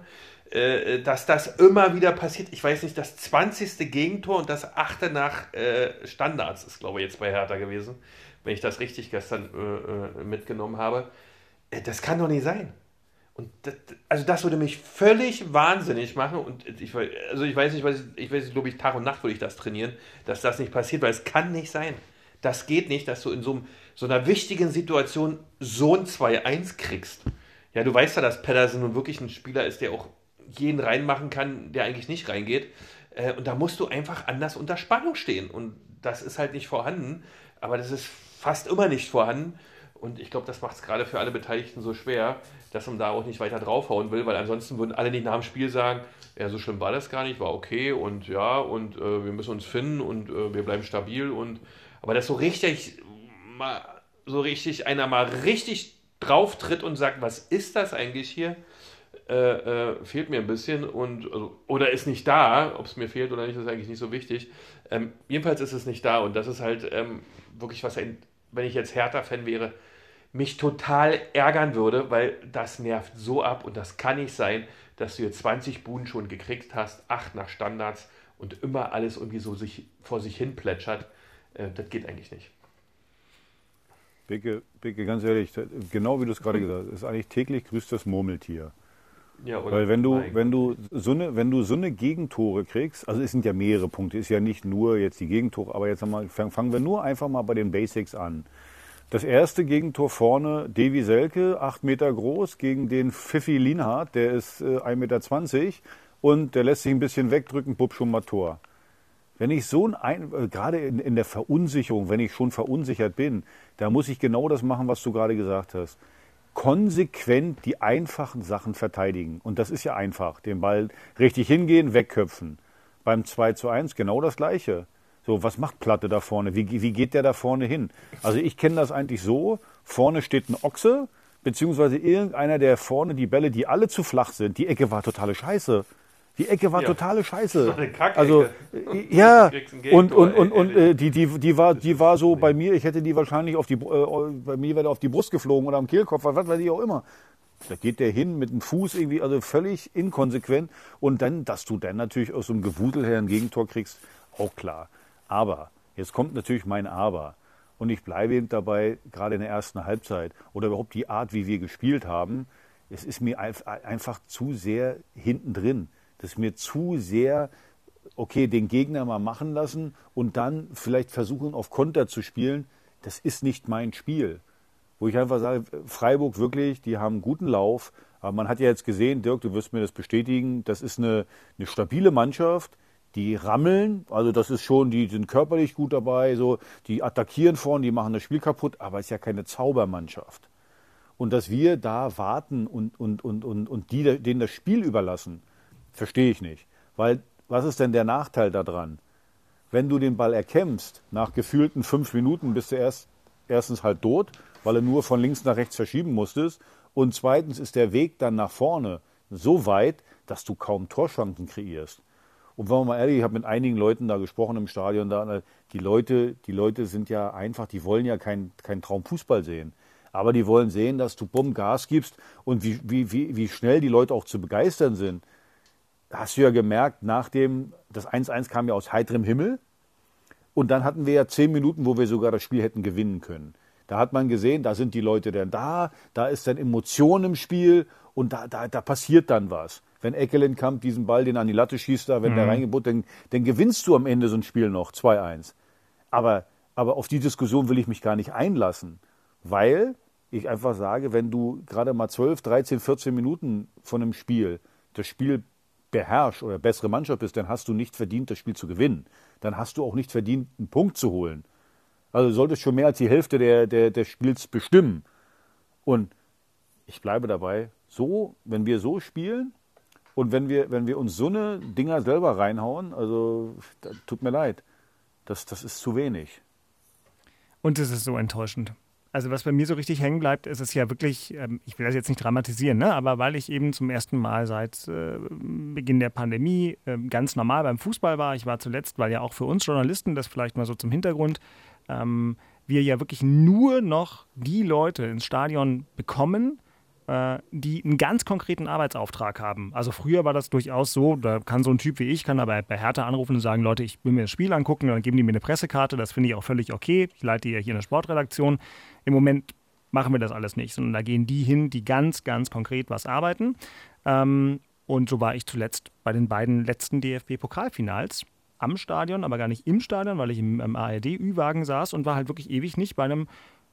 äh, dass das immer wieder passiert. Ich weiß nicht, das 20. Gegentor und das 8. nach äh, Standards ist, glaube ich, jetzt bei Hertha gewesen, wenn ich das richtig gestern äh, äh mitgenommen habe. Äh, das kann doch nicht sein. Und das, also das würde mich völlig wahnsinnig machen. Und ich, also ich weiß nicht, was ich, ich weiß, glaube ich, Tag und Nacht würde ich das trainieren, dass das nicht passiert, weil es kann nicht sein. Das geht nicht, dass du in so, einem, so einer wichtigen Situation so ein 2-1 kriegst. Ja, du weißt ja, dass Pedersen nun wirklich ein Spieler ist, der auch jeden reinmachen kann, der eigentlich nicht reingeht. Äh, und da musst du einfach anders unter Spannung stehen. Und das ist halt nicht vorhanden. Aber das ist fast immer nicht vorhanden. Und ich glaube, das macht es gerade für alle Beteiligten so schwer, dass man da auch nicht weiter draufhauen will, weil ansonsten würden alle nicht nach dem Spiel sagen, ja, so schlimm war das gar nicht, war okay und ja, und äh, wir müssen uns finden und äh, wir bleiben stabil und aber dass so richtig mal so richtig einer mal richtig drauf tritt und sagt, was ist das eigentlich hier? Äh, äh, fehlt mir ein bisschen und also, oder ist nicht da, ob es mir fehlt oder nicht, ist eigentlich nicht so wichtig. Ähm, jedenfalls ist es nicht da und das ist halt ähm, wirklich was, wenn ich jetzt Hertha-Fan wäre, mich total ärgern würde, weil das nervt so ab und das kann nicht sein, dass du jetzt 20 Buden schon gekriegt hast, 8 nach Standards und immer alles irgendwie so sich vor sich hin plätschert. Äh, das geht eigentlich nicht. Bicke, Bicke, ganz ehrlich, genau wie du es gerade gesagt hast, ist eigentlich täglich grüßt das Murmeltier. Ja, Weil wenn du, wenn du so eine, wenn du so eine Gegentore kriegst, also es sind ja mehrere Punkte, ist ja nicht nur jetzt die Gegentore, aber jetzt mal, fangen wir nur einfach mal bei den Basics an. Das erste Gegentor vorne, Devi Selke, acht Meter groß, gegen den Pfiffi Linhardt, der ist äh, 1,20 Meter und der lässt sich ein bisschen wegdrücken, bub schon mal Tor. Wenn ich so ein, äh, gerade in, in der Verunsicherung, wenn ich schon verunsichert bin, da muss ich genau das machen, was du gerade gesagt hast. Konsequent die einfachen Sachen verteidigen. Und das ist ja einfach. Den Ball richtig hingehen, wegköpfen. Beim 2 zu 1 genau das Gleiche. So, was macht Platte da vorne? Wie, wie geht der da vorne hin? Also ich kenne das eigentlich so. Vorne steht ein Ochse, beziehungsweise irgendeiner, der vorne die Bälle, die alle zu flach sind, die Ecke war totale Scheiße. Die Ecke war Ja. totale Scheiße. Also äh, ja, und, und, und, und äh, die, die, die war, die war so bei mir, ich hätte die wahrscheinlich auf die, äh, bei mir wäre auf die Brust geflogen oder am Kehlkopf, was weiß ich auch immer. Da geht der hin mit dem Fuß irgendwie, also völlig inkonsequent. Und dann, dass du dann natürlich aus so einem Gewudel her ein Gegentor kriegst, auch klar. Aber, jetzt kommt natürlich mein Aber. Und ich bleibe eben dabei, gerade in der ersten Halbzeit oder überhaupt die Art, wie wir gespielt haben, es ist mir einf- einfach zu sehr hinten drin. Das ist mir zu sehr, okay, den Gegner mal machen lassen und dann vielleicht versuchen, auf Konter zu spielen. Das ist nicht mein Spiel. Wo ich einfach sage, Freiburg wirklich, die haben einen guten Lauf. Aber man hat ja jetzt gesehen, Dirk, du wirst mir das bestätigen, das ist eine, eine stabile Mannschaft. Die rammeln, also das ist schon, die sind körperlich gut dabei, so, die attackieren vorne, die machen das Spiel kaputt, aber es ist ja keine Zaubermannschaft. Und dass wir da warten und, und, und, und, und die, denen das Spiel überlassen, verstehe ich nicht. Weil, was ist denn der Nachteil daran? Wenn du den Ball erkämpfst, nach gefühlten fünf Minuten bist du erst, erstens halt tot, weil du nur von links nach rechts verschieben musstest. Und zweitens ist der Weg dann nach vorne so weit, dass du kaum Torchancen kreierst. Und wenn man mal ehrlich, ich habe mit einigen Leuten da gesprochen im Stadion, da, die Leute, die Leute sind ja einfach, die wollen ja kein, kein Traumfußball sehen. Aber die wollen sehen, dass du bumm Gas gibst und wie, wie, wie, wie schnell die Leute auch zu begeistern sind. Hast du ja gemerkt, nach dem, das 1-1 kam ja aus heiterem Himmel. Und dann hatten wir ja zehn Minuten, wo wir sogar das Spiel hätten gewinnen können. Da hat man gesehen, da sind die Leute dann da, da ist dann Emotion im Spiel und da, da, da passiert dann was. Wenn Eckelenkamp diesen Ball, den an die Latte schießt, da, wenn der Mhm. reingebutt, dann, dann gewinnst du am Ende so ein Spiel noch 2-1. Aber, aber auf die Diskussion will ich mich gar nicht einlassen, weil ich einfach sage, wenn du gerade mal 12, 13, 14 Minuten von einem Spiel das Spiel beherrschst oder bessere Mannschaft bist, dann hast du nicht verdient, das Spiel zu gewinnen. Dann hast du auch nicht verdient, einen Punkt zu holen. Also du solltest schon mehr als die Hälfte der, der, des Spiels bestimmen. Und ich bleibe dabei, so, wenn wir so spielen und wenn wir, wenn wir uns so eine Dinger selber reinhauen, also tut mir leid, das, das ist zu wenig. Und es ist so enttäuschend. Also was bei mir so richtig hängen bleibt, ist es ja wirklich, ähm, ich will das jetzt nicht dramatisieren, ne? aber weil ich eben zum ersten Mal seit äh, Beginn der Pandemie äh, ganz normal beim Fußball war. Ich war zuletzt, weil ja auch für uns Journalisten, das vielleicht mal so zum Hintergrund, ähm, wir ja wirklich nur noch die Leute ins Stadion bekommen, die einen ganz konkreten Arbeitsauftrag haben. Also früher war das durchaus so, da kann so ein Typ wie ich, kann aber bei Hertha anrufen und sagen, Leute, ich will mir das Spiel angucken, dann geben die mir eine Pressekarte, das finde ich auch völlig okay. Ich leite ja hier in der Sportredaktion. Im Moment machen wir das alles nicht, sondern da gehen die hin, die ganz, ganz konkret was arbeiten. Ähm, und so war ich zuletzt bei den beiden letzten DFB-Pokalfinals am Stadion, aber gar nicht im Stadion, weil ich im, im ARD-Ü-Wagen saß und war halt wirklich ewig nicht bei einem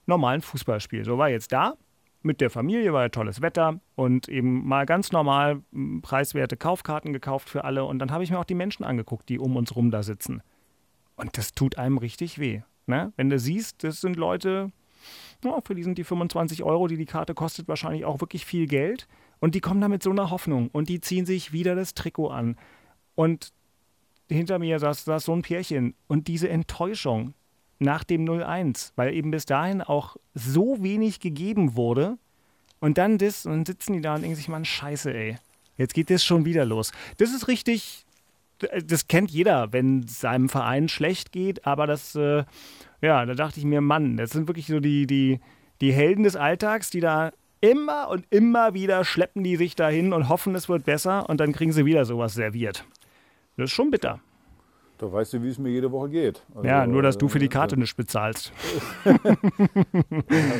normalen Fußballspiel. So war jetzt da, mit der Familie, war ja tolles Wetter und eben mal ganz normal preiswerte Kaufkarten gekauft für alle. Und dann habe ich mir auch die Menschen angeguckt, die um uns rum da sitzen. Und das tut einem richtig weh. Ne? Wenn du siehst, das sind Leute, ja, für die sind die 25 Euro, die die Karte kostet, wahrscheinlich auch wirklich viel Geld. Und die kommen da mit so einer Hoffnung und die ziehen sich wieder das Trikot an. Und hinter mir saß, saß so ein Pärchen und diese Enttäuschung nach dem 0-1, weil eben bis dahin auch so wenig gegeben wurde. Und dann das, und dann sitzen die da und denken sich, Mann, scheiße, ey. Jetzt geht das schon wieder los. Das ist richtig, das kennt jeder, wenn seinem Verein schlecht geht, aber das, äh, ja, da dachte ich mir, Mann, das sind wirklich so die, die, die Helden des Alltags, die da immer und immer wieder schleppen die sich dahin und hoffen, es wird besser und dann kriegen sie wieder sowas serviert. Das ist schon bitter. Da weißt du, wie es mir jede Woche geht. Also, ja, nur dass du für die äh, Karte nicht bezahlst.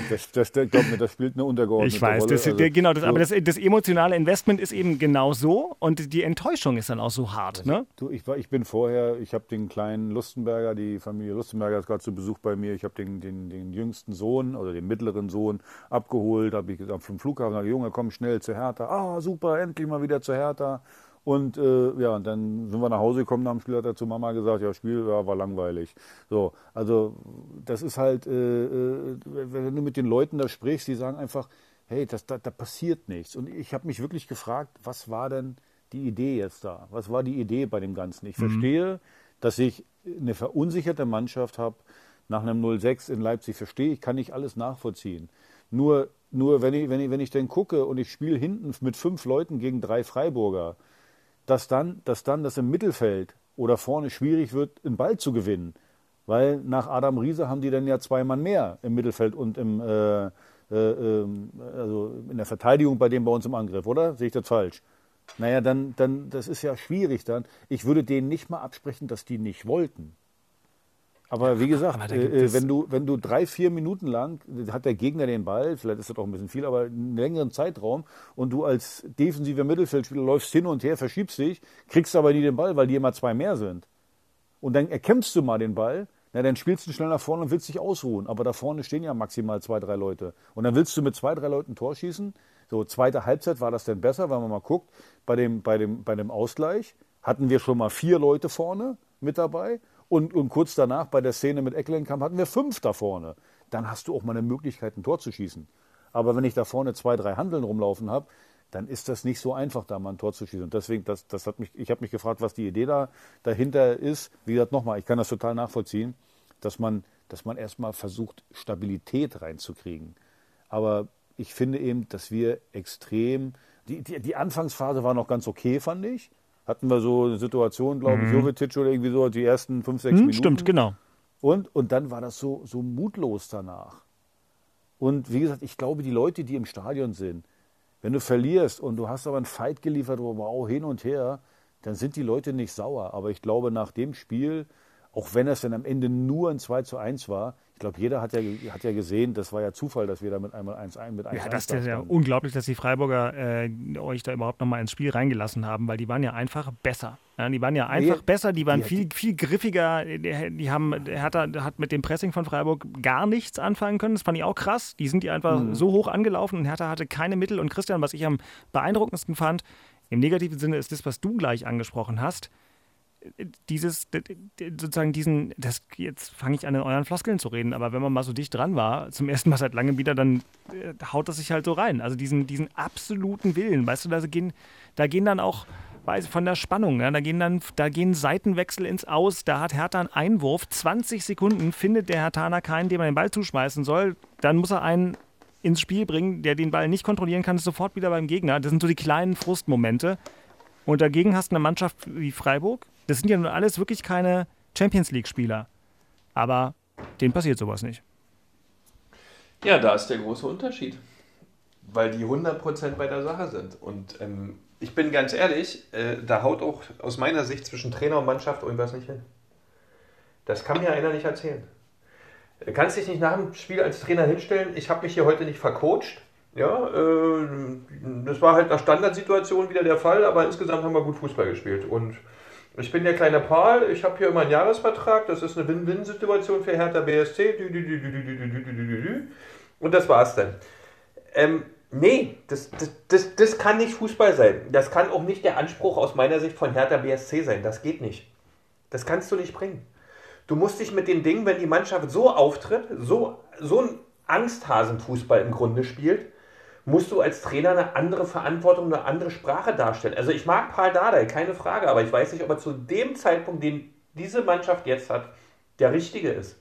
das, das, das, glaub mir, das spielt eine untergeordnete Ich weiß, Rolle. das, Also, genau, das, so- aber das, das emotionale Investment ist eben genau so und die Enttäuschung ist dann auch so hart. Ne? Du, ich, war, ich bin vorher, ich habe den kleinen Lustenberger, die Familie Lustenberger ist gerade zu Besuch bei mir. Ich habe den, den, den jüngsten Sohn oder den mittleren Sohn abgeholt. Habe ich gesagt, vom Flughafen gesagt, Junge, komm schnell zu Hertha. Ah, super, endlich mal wieder zu Hertha. Und äh, ja, und dann sind wir nach Hause gekommen, nach dem Spiel hat er zu Mama gesagt, ja, Spiel ja, war langweilig. So, also das ist halt, äh, äh, wenn du mit den Leuten da sprichst, die sagen einfach, hey, das, da, da passiert nichts. Und ich habe mich wirklich gefragt, was war denn die Idee jetzt da? Was war die Idee bei dem Ganzen? Ich Mhm. verstehe, dass ich eine verunsicherte Mannschaft habe nach einem 0-6 in Leipzig. Verstehe ich, kann ich alles nachvollziehen. Nur, nur wenn, ich, wenn, ich, wenn ich dann gucke und ich spiele hinten mit fünf Leuten gegen drei Freiburger, dass dann, dass dann das im Mittelfeld oder vorne schwierig wird, einen Ball zu gewinnen. Weil nach Adam Riese haben die dann ja zwei Mann mehr im Mittelfeld und im, äh, äh, ähm, also in der Verteidigung bei dem bei uns im Angriff, oder? Sehe ich das falsch? Naja, dann, dann, das ist ja schwierig dann. Ich würde denen nicht mal absprechen, dass die nicht wollten. Aber wie gesagt, äh, wenn, du, wenn du drei, vier Minuten lang hat der Gegner den Ball, vielleicht ist das auch ein bisschen viel, aber einen längeren Zeitraum und du als defensiver Mittelfeldspieler läufst hin und her, verschiebst dich, kriegst aber nie den Ball, weil die immer zwei mehr sind. Und dann erkämpfst du mal den Ball, na, dann spielst du schnell nach vorne und willst dich ausruhen. Aber da vorne stehen ja maximal zwei, drei Leute. Und dann willst du mit zwei, drei Leuten Tor schießen. So, zweite Halbzeit war das denn besser, wenn man mal guckt, bei dem, bei dem, bei dem Ausgleich hatten wir schon mal vier Leute vorne mit dabei und, und kurz danach bei der Szene mit Ecklenkamp hatten wir fünf da vorne. Dann hast du auch mal eine Möglichkeit, ein Tor zu schießen. Aber wenn ich da vorne zwei, drei Handeln rumlaufen habe, dann ist das nicht so einfach, da mal ein Tor zu schießen. Und deswegen, das, das hat mich, ich habe mich gefragt, was die Idee da dahinter ist. Wie gesagt, nochmal, ich kann das total nachvollziehen, dass man, dass man erstmal versucht, Stabilität reinzukriegen. Aber ich finde eben, dass wir extrem, die, die, die Anfangsphase war noch ganz okay, fand ich hatten wir so eine Situation, glaube ich, mhm. Jovetic oder irgendwie so, die ersten fünf, sechs hm, Minuten. Stimmt, genau. Und, und dann war das so, so mutlos danach. Und wie gesagt, ich glaube, die Leute, die im Stadion sind, wenn du verlierst und du hast aber einen Fight geliefert, wow, hin und her, dann sind die Leute nicht sauer. Aber ich glaube, nach dem Spiel, auch wenn es dann am Ende nur ein 2 zu 1 war, glaube, jeder hat ja, hat ja gesehen, das war ja Zufall, dass wir da mit einmal 1-1 mit 1 Ja, das ist ja unglaublich, dass die Freiburger äh, euch da überhaupt nochmal ins Spiel reingelassen haben, weil die waren ja einfach besser. Ja, die waren ja einfach nee, besser, die waren die, viel, viel griffiger. Die, die haben, Hertha hat mit dem Pressing von Freiburg gar nichts anfangen können. Das fand ich auch krass. Die sind die einfach mhm. so hoch angelaufen und Hertha hatte keine Mittel. Und Christian, was ich am beeindruckendsten fand, im negativen Sinne ist das, was du gleich angesprochen hast dieses, sozusagen diesen, das, jetzt fange ich an, in euren Floskeln zu reden, aber wenn man mal so dicht dran war, zum ersten Mal seit langem wieder, dann äh, haut das sich halt so rein. Also diesen, diesen absoluten Willen, weißt du, da gehen, da gehen dann auch, weiß, von der Spannung, ja, da gehen dann, da gehen Seitenwechsel ins Aus, da hat Hertha einen Einwurf, 20 Sekunden findet der Hertaner keinen, dem er den Ball zuschmeißen soll, dann muss er einen ins Spiel bringen, der den Ball nicht kontrollieren kann, ist sofort wieder beim Gegner. Das sind so die kleinen Frustmomente. Und dagegen hast du eine Mannschaft wie Freiburg, das sind ja nun alles wirklich keine Champions League-Spieler. Aber denen passiert sowas nicht. Ja, da ist der große Unterschied. Weil die 100% bei der Sache sind. Und ähm, ich bin ganz ehrlich, äh, da haut auch aus meiner Sicht zwischen Trainer und Mannschaft irgendwas nicht hin. Das kann mir einer nicht erzählen. Du kannst dich nicht nach dem Spiel als Trainer hinstellen, ich habe mich hier heute nicht vercoacht. Ja, äh, das war halt eine Standardsituation wieder der Fall, aber insgesamt haben wir gut Fußball gespielt. Und ich bin der kleine Paul, ich habe hier immer einen Jahresvertrag, das ist eine Win-Win-Situation für Hertha BSC. Und das war's dann. Ähm, nee, das, das, das, das kann nicht Fußball sein. Das kann auch nicht der Anspruch aus meiner Sicht von Hertha BSC sein. Das geht nicht. Das kannst du nicht bringen. Du musst dich mit dem Ding, wenn die Mannschaft so auftritt, so, so ein Angsthasenfußball im Grunde spielt, musst du als Trainer eine andere Verantwortung, eine andere Sprache darstellen. Also ich mag Paul Dardai, keine Frage, aber ich weiß nicht, ob er zu dem Zeitpunkt, den diese Mannschaft jetzt hat, der richtige ist.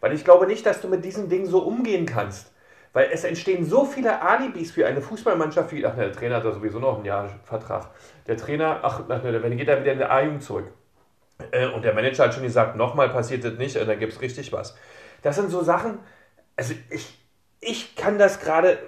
Weil ich glaube nicht, dass du mit diesen Dingen so umgehen kannst. Weil es entstehen so viele Alibis für eine Fußballmannschaft wie, ach, der Trainer hat da sowieso noch einen Jahresvertrag. Der Trainer, ach, wenn geht er wieder in der A-Jugend zurück. Äh, und der Manager hat schon gesagt, nochmal passiert das nicht, und dann gibt es richtig was. Das sind so Sachen, also ich, ich kann das gerade,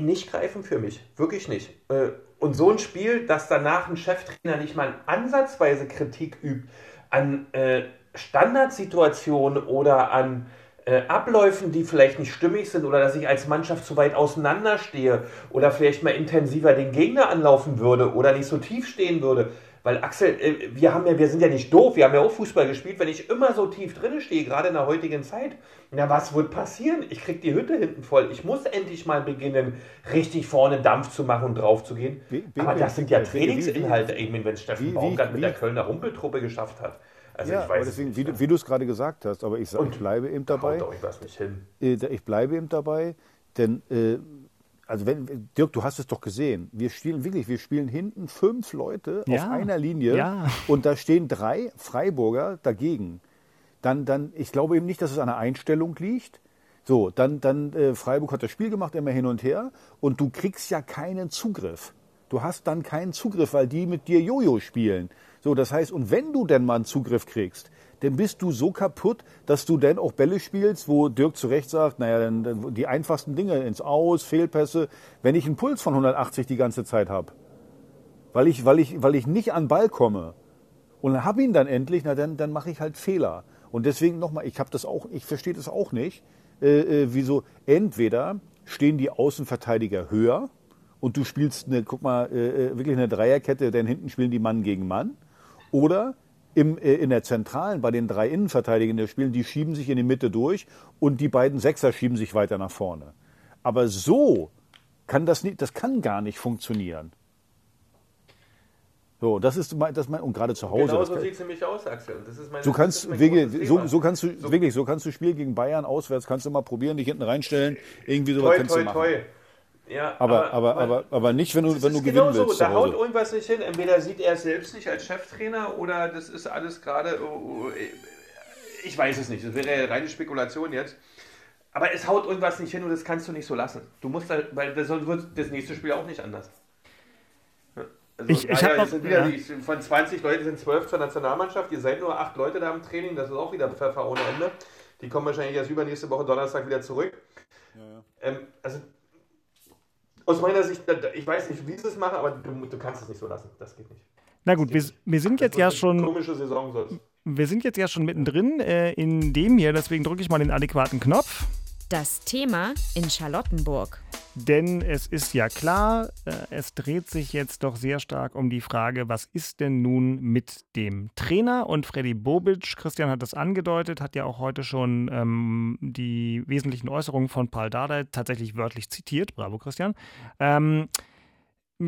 nicht greifen für mich. Wirklich nicht. Äh, und so ein Spiel, dass danach ein Cheftrainer nicht mal ansatzweise Kritik übt an äh, Standardsituationen oder an äh, Abläufen, die vielleicht nicht stimmig sind oder dass ich als Mannschaft zu weit auseinanderstehe oder vielleicht mal intensiver den Gegner anlaufen würde oder nicht so tief stehen würde, weil Axel, äh, wir haben ja, wir sind ja nicht doof, wir haben ja auch Fußball gespielt. Wenn ich immer so tief drin stehe, gerade in der heutigen Zeit, na was wird passieren? Ich krieg die Hütte hinten voll. Ich muss endlich mal beginnen, richtig vorne Dampf zu machen und drauf zu gehen. Wie, wie, Aber das sind ja Trainingsinhalte, eben wenn Steffen Baumgart mit der Kölner Rumpeltruppe geschafft hat. Also ja, ich weiß deswegen, wie, wie du es gerade gesagt hast, aber ich, sag, ich bleibe eben dabei. Doch, ich, nicht hin. Äh, ich bleibe eben dabei, denn äh, also wenn, Dirk, du hast es doch gesehen. Wir spielen wirklich, wir spielen hinten fünf Leute ja. auf einer Linie ja. und da stehen drei Freiburger dagegen. Dann, dann, ich glaube eben nicht, dass es an der Einstellung liegt. So, dann, dann äh, Freiburg hat das Spiel gemacht, immer hin und her und du kriegst ja keinen Zugriff. Du hast dann keinen Zugriff, weil die mit dir Jojo spielen. So, das heißt, und wenn du denn mal einen Zugriff kriegst, dann bist du so kaputt, dass du dann auch Bälle spielst, wo Dirk zu Recht sagt, naja, dann, die einfachsten Dinge ins Aus, Fehlpässe, wenn ich einen Puls von 180 die ganze Zeit habe, weil ich, weil, ich, weil ich nicht an Ball komme. Und habe ihn dann endlich, na dann, dann mache ich halt Fehler. Und deswegen nochmal, ich ich verstehe das auch nicht, äh, äh, wieso? Entweder stehen die Außenverteidiger höher und du spielst eine, guck mal, äh, äh wirklich eine Dreierkette, denn hinten spielen die Mann gegen Mann, oder im, äh, in der Zentralen bei den drei Innenverteidigern der spielen, die schieben sich in die Mitte durch und die beiden Sechser schieben sich weiter nach vorne. Aber so kann das nicht, das kann gar nicht funktionieren. So, das ist mein, das mein, und gerade zu Hause. Genau so sieht es nämlich aus, Axel. Das ist meine, so kannst, mein wirklich, so, so, kannst du, so. wirklich, so kannst du Spiel gegen Bayern auswärts, kannst du mal probieren, dich hinten reinstellen, irgendwie sowas toi, kannst toi, du machen. Toi. Ja, aber, aber, aber, aber, nicht, wenn du, wenn du gewinnen genau willst. So. Da haut irgendwas nicht hin. Entweder sieht er es selbst nicht als Cheftrainer oder das ist alles gerade. Oh, oh, ich weiß es nicht. Das wäre ja reine Spekulation jetzt. Aber es haut irgendwas nicht hin und das kannst du nicht so lassen. Du musst da, weil das wird das nächste Spiel auch nicht anders. Also, ich, ich naja, noch, sind wieder, ja. die, von 20 Leuten sind 12 zur Nationalmannschaft. Ihr seid nur 8 Leute da im Training. Das ist auch wieder Pfeffer ohne Ende. Die kommen wahrscheinlich erst übernächste Woche Donnerstag wieder zurück. Ja, ja. Ähm, also aus meiner Sicht, ich weiß nicht, wie sie es machen, aber du, du, kannst es nicht so lassen. Das geht nicht. Na gut, wir, wir sind jetzt ja schon. Komische Saison sonst. Wir sind jetzt ja schon mittendrin äh, in dem hier, deswegen drücke ich mal den adäquaten Knopf. Das Thema in Charlottenburg. Denn es ist ja klar, äh, es dreht sich jetzt doch sehr stark um die Frage, was ist denn nun mit dem Trainer? Und Freddy Bobic, Christian hat das angedeutet, hat ja auch heute schon ähm, die wesentlichen Äußerungen von Paul Dardai tatsächlich wörtlich zitiert. Bravo, Christian. Ähm,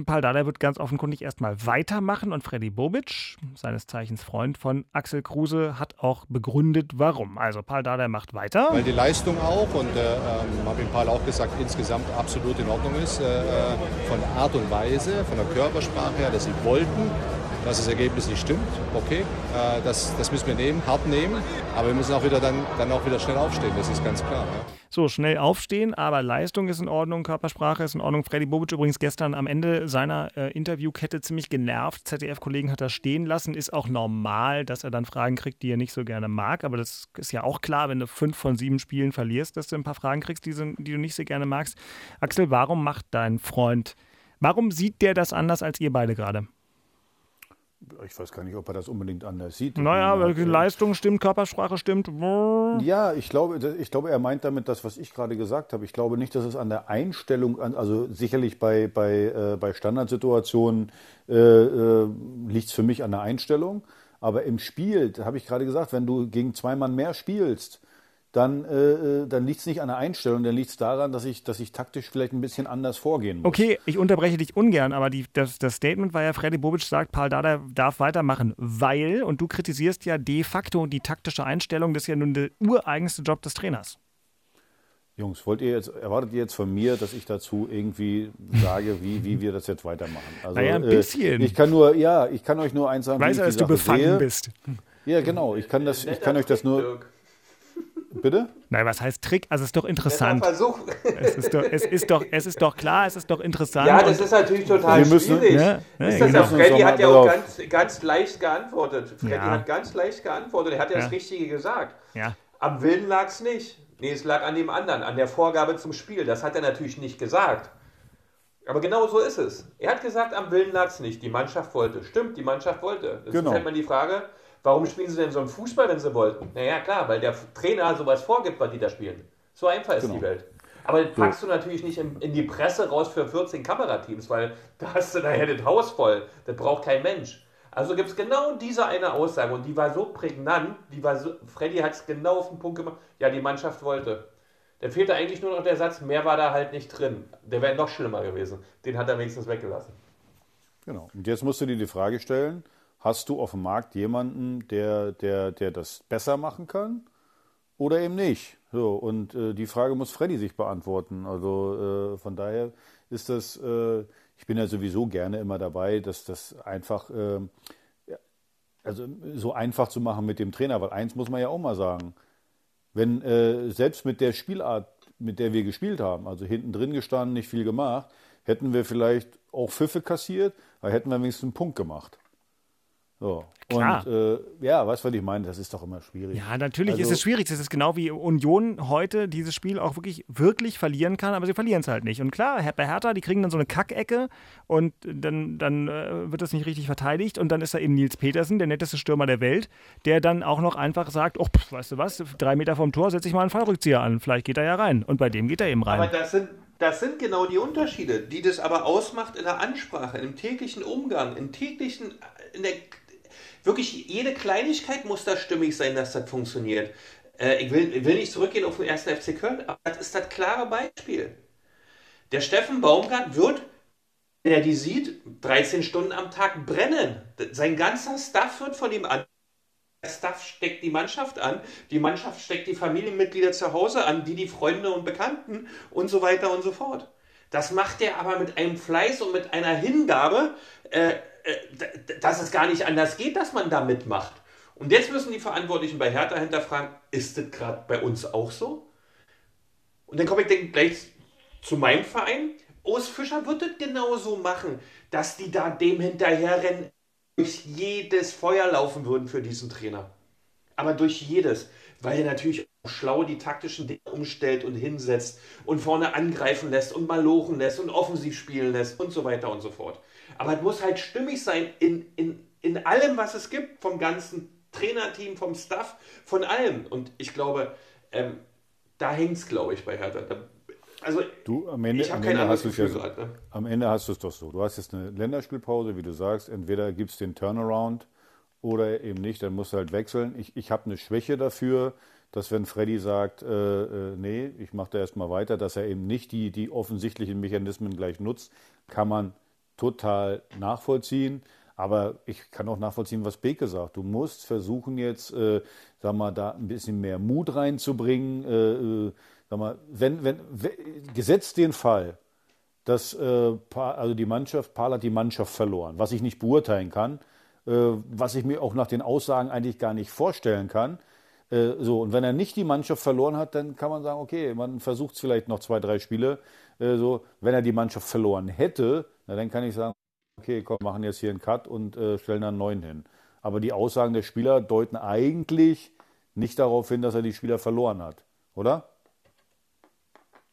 Paul Dardai wird ganz offenkundig erstmal weitermachen und Freddy Bobic, seines Zeichens Freund von Axel Kruse, hat auch begründet, warum. Also Paul Dardai macht weiter. Weil die Leistung auch, und äh, habe ihm Paul auch gesagt, insgesamt absolut in Ordnung ist, äh, von der Art und Weise, von der Körpersprache her, dass sie wollten, dass das Ergebnis nicht stimmt, okay, äh, das, das müssen wir nehmen, hart nehmen, aber wir müssen auch wieder dann, dann auch wieder schnell aufstehen, das ist ganz klar. Ja. So, schnell aufstehen, aber Leistung ist in Ordnung, Körpersprache ist in Ordnung. Freddy Bobic übrigens gestern am Ende seiner äh, Interviewkette ziemlich genervt. ZDF-Kollegen hat er stehen lassen. Ist auch normal, dass er dann Fragen kriegt, die er nicht so gerne mag. Aber das ist ja auch klar, wenn du fünf von sieben Spielen verlierst, dass du ein paar Fragen kriegst, die, die du nicht so gerne magst. Axel, warum macht dein Freund, warum sieht der das anders als ihr beide gerade? Ich weiß gar nicht, ob er das unbedingt anders sieht. Naja, meine, Leistung stimmt, Körpersprache stimmt. Ja, ich glaube, ich glaube, er meint damit das, was ich gerade gesagt habe. Ich glaube nicht, dass es an der Einstellung, also sicherlich bei, bei, äh, bei Standardsituationen äh, äh, liegt es für mich an der Einstellung. Aber im Spiel, da habe ich gerade gesagt, wenn du gegen zwei Mann mehr spielst, dann, äh, dann liegt es nicht an der Einstellung, dann liegt es daran, dass ich, dass ich taktisch vielleicht ein bisschen anders vorgehen muss. Okay, ich unterbreche dich ungern, aber die, das, das Statement war ja, Freddy Bobic sagt, Paul Dada darf weitermachen, weil, und du kritisierst ja de facto die taktische Einstellung, das ist ja nun der ureigenste Job des Trainers. Jungs, wollt ihr jetzt, erwartet ihr jetzt von mir, dass ich dazu irgendwie sage, wie, wie wir das jetzt weitermachen? Also, naja, ein bisschen. Äh, ich kann nur, ja, ich kann euch nur eins sagen, Weiß wie er, dass du befangen sehe. bist. Ja, genau. Ich kann das, ich kann euch das nur. Bitte? Nein, was heißt Trick? Also es ist doch interessant. Versuch. Es ist doch, es ist doch, es ist doch klar, es ist doch interessant. Ja, das ist natürlich total wir müssen, schwierig. Ja, ja, ist das genau. auch, Freddy hat ja auch ganz, ganz leicht geantwortet. Freddy Ja. hat ganz leicht geantwortet. Er hat ja, Ja. das Richtige gesagt. Ja. Am Willen lag es nicht. Nee, es lag an dem anderen, an der Vorgabe zum Spiel. Das hat er natürlich nicht gesagt. Aber genau so ist es. Er hat gesagt, am Willen lag es nicht. Die Mannschaft wollte. Stimmt, die Mannschaft wollte. Jetzt Genau. stellt man die Frage, warum spielen sie denn so einen Fußball, wenn sie wollten? Naja, klar, weil der Trainer sowas vorgibt, was die da spielen. So einfach ist Genau. die Welt. Aber das packst du natürlich nicht in, in die Presse raus für 14 Kamerateams, weil da hast du nachher das Haus voll. Das braucht kein Mensch. Also gibt es genau diese eine Aussage und die war so prägnant, die war so, Freddy hat es genau auf den Punkt gemacht. Ja, die Mannschaft wollte. Da fehlte eigentlich nur noch der Satz, mehr war da halt nicht drin. Der wäre noch schlimmer gewesen. Den hat er wenigstens weggelassen. Genau. Und jetzt musst du dir die Frage stellen, hast du auf dem Markt jemanden, der, der, der das besser machen kann oder eben nicht? So, und äh, die Frage muss Freddy sich beantworten. Also äh, von daher ist das, äh, ich bin ja sowieso gerne immer dabei, dass das einfach, äh, ja, also so einfach zu machen mit dem Trainer, weil eins muss man ja auch mal sagen, wenn äh, selbst mit der Spielart, mit der wir gespielt haben, also hinten drin gestanden, nicht viel gemacht, hätten wir vielleicht auch Pfiffe kassiert, aber hätten wir wenigstens einen Punkt gemacht. So. Klar. Und äh, ja, weißt du, was ich meine? Das ist doch immer schwierig. Ja, natürlich Also- ist es schwierig. Das ist genau wie Union heute dieses Spiel auch wirklich, wirklich verlieren kann, aber sie verlieren es halt nicht. Und klar, bei Hertha, die kriegen dann so eine Kackecke und dann, dann äh, wird das nicht richtig verteidigt und dann ist da eben Nils Petersen, der netteste Stürmer der Welt, der dann auch noch einfach sagt, oh, pff, weißt du was, drei Meter vom Tor setze ich mal einen Fallrückzieher an, vielleicht geht er ja rein. Und bei dem geht er eben rein. Aber das sind, das sind genau die Unterschiede, die das aber ausmacht in der Ansprache, im täglichen Umgang, im täglichen, in der, wirklich jede Kleinigkeit muss da stimmig sein, dass das funktioniert. Äh, ich, will, ich will nicht zurückgehen auf den ersten FC Köln, aber das ist das klare Beispiel. Der Steffen Baumgart wird, wenn er die sieht, 13 Stunden am Tag brennen. Sein ganzer Staff wird von ihm an. Der Staff steckt die Mannschaft an, die Mannschaft steckt die Familienmitglieder zu Hause an, die die Freunde und Bekannten und so weiter und so fort. Das macht er aber mit einem Fleiß und mit einer Hingabe, äh, dass es gar nicht anders geht, dass man da mitmacht. Und jetzt müssen die Verantwortlichen bei Hertha hinterfragen, ist das gerade bei uns auch so? Und dann komme ich dann gleich zu meinem Verein. Urs Fischer wird das genauso machen, dass die da dem hinterherrennen, durch jedes Feuer laufen würden für diesen Trainer. Aber durch jedes, weil er natürlich auch schlau die taktischen Dinge umstellt und hinsetzt und vorne angreifen lässt und malochen lässt und offensiv spielen lässt und so weiter und so fort. Aber es muss halt stimmig sein in, in, in allem, was es gibt, vom ganzen Trainerteam, vom Staff, von allem. Und ich glaube, ähm, da hängt es, glaube ich, bei Hertha. Da, also, Du, am Ende, ich habe am kein Ende anderes hast du es Gefühl ja, gerade. Ne? am Ende hast du es doch so. Du hast jetzt eine Länderspielpause, wie du sagst. Entweder gibt es den Turnaround oder eben nicht. Dann musst du halt wechseln. Ich, ich habe eine Schwäche dafür, dass wenn Freddy sagt, äh, äh, nee, ich mache da erstmal weiter, dass er eben nicht die, die offensichtlichen Mechanismen gleich nutzt, kann man total nachvollziehen. Aber ich kann auch nachvollziehen, was Beke sagt. Du musst versuchen jetzt, äh, sag mal, da ein bisschen mehr Mut reinzubringen. Äh, äh, sag mal, wenn, wenn, we- gesetzt den Fall, dass äh, also die Mannschaft, Paul hat die Mannschaft verloren, was ich nicht beurteilen kann, äh, was ich mir auch nach den Aussagen eigentlich gar nicht vorstellen kann. Äh, so, und wenn er nicht die Mannschaft verloren hat, dann kann man sagen, okay, man versucht es vielleicht noch zwei, drei Spiele. Äh, so, wenn er die Mannschaft verloren hätte, na, dann kann ich sagen, okay, komm, wir machen jetzt hier einen Cut und äh, stellen dann einen neuen hin. Aber die Aussagen der Spieler deuten eigentlich nicht darauf hin, dass er die Spieler verloren hat, oder?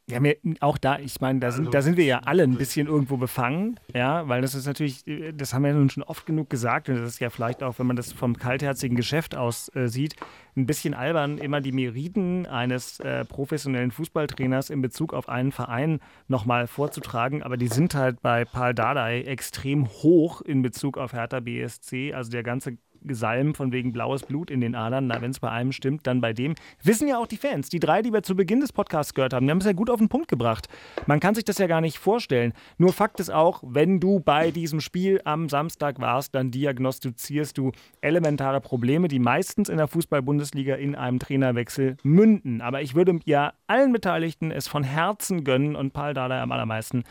Ja, mir, auch da, ich meine, da sind, da sind wir ja alle ein bisschen irgendwo befangen, ja, weil das ist natürlich, das haben wir ja nun schon oft genug gesagt und das ist ja vielleicht auch, wenn man das vom kaltherzigen Geschäft aus äh, sieht, ein bisschen albern, immer die Meriten eines äh, professionellen Fußballtrainers in Bezug auf einen Verein nochmal vorzutragen, aber die sind halt bei Paul Dardai extrem hoch in Bezug auf Hertha BSC, also der ganze Gesalm von wegen blaues Blut in den Adern. Na, wenn es bei einem stimmt, dann bei dem. Wissen ja auch die Fans. Die drei, die wir zu Beginn des Podcasts gehört haben, die haben es ja gut auf den Punkt gebracht. Man kann sich das ja gar nicht vorstellen. Nur Fakt ist auch, wenn du bei diesem Spiel am Samstag warst, dann diagnostizierst du elementare Probleme, die meistens in der Fußball-Bundesliga in einem Trainerwechsel münden. Aber ich würde ja allen Beteiligten es von Herzen gönnen und Paul Dardai am allermeisten,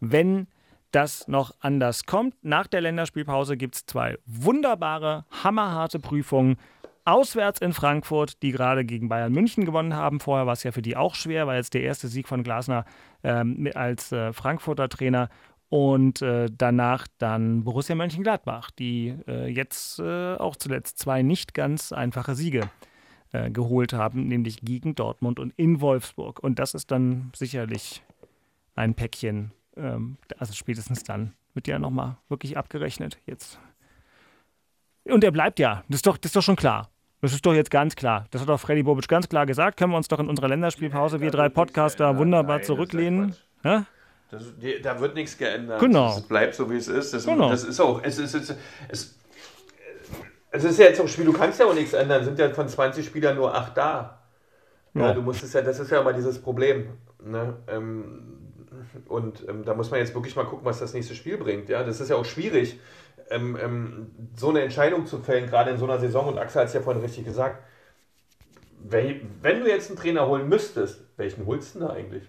wenn das noch anders kommt. Nach der Länderspielpause gibt es zwei wunderbare, hammerharte Prüfungen. Auswärts in Frankfurt, die gerade gegen Bayern München gewonnen haben. Vorher war es ja für die auch schwer, war jetzt der erste Sieg von Glasner ähm, als äh, Frankfurter Trainer. Und äh, danach dann Borussia Mönchengladbach, die äh, jetzt äh, auch zuletzt zwei nicht ganz einfache Siege äh, geholt haben, nämlich gegen Dortmund und in Wolfsburg. Und das ist dann sicherlich ein Päckchen. Ähm, also spätestens dann wird ja nochmal wirklich abgerechnet jetzt. Und er bleibt ja. Das ist, doch, das ist doch schon klar. Das ist doch jetzt ganz klar. Das hat auch Freddy Bobic ganz klar gesagt. Können wir uns doch in unserer Länderspielpause, wir drei Podcaster, wunderbar zurücklehnen. Ja? Das, da wird nichts geändert. Genau. Es bleibt so, wie es ist. Das, Genau. das ist auch. Es ist, es, ist- es, es ist ja jetzt auch ein Spiel, du kannst ja auch nichts ändern. Sind ja von 20 Spielern nur 8 da. Ja, Ja. du musst es ja, das ist ja immer dieses Problem. Ne? Ähm, und ähm, da muss man jetzt wirklich mal gucken, was das nächste Spiel bringt. Ja, das ist ja auch schwierig, ähm, ähm, so eine Entscheidung zu fällen, gerade in so einer Saison. Und Axel hat es ja vorhin richtig gesagt. Wenn du jetzt einen Trainer holen müsstest, welchen holst du denn da eigentlich?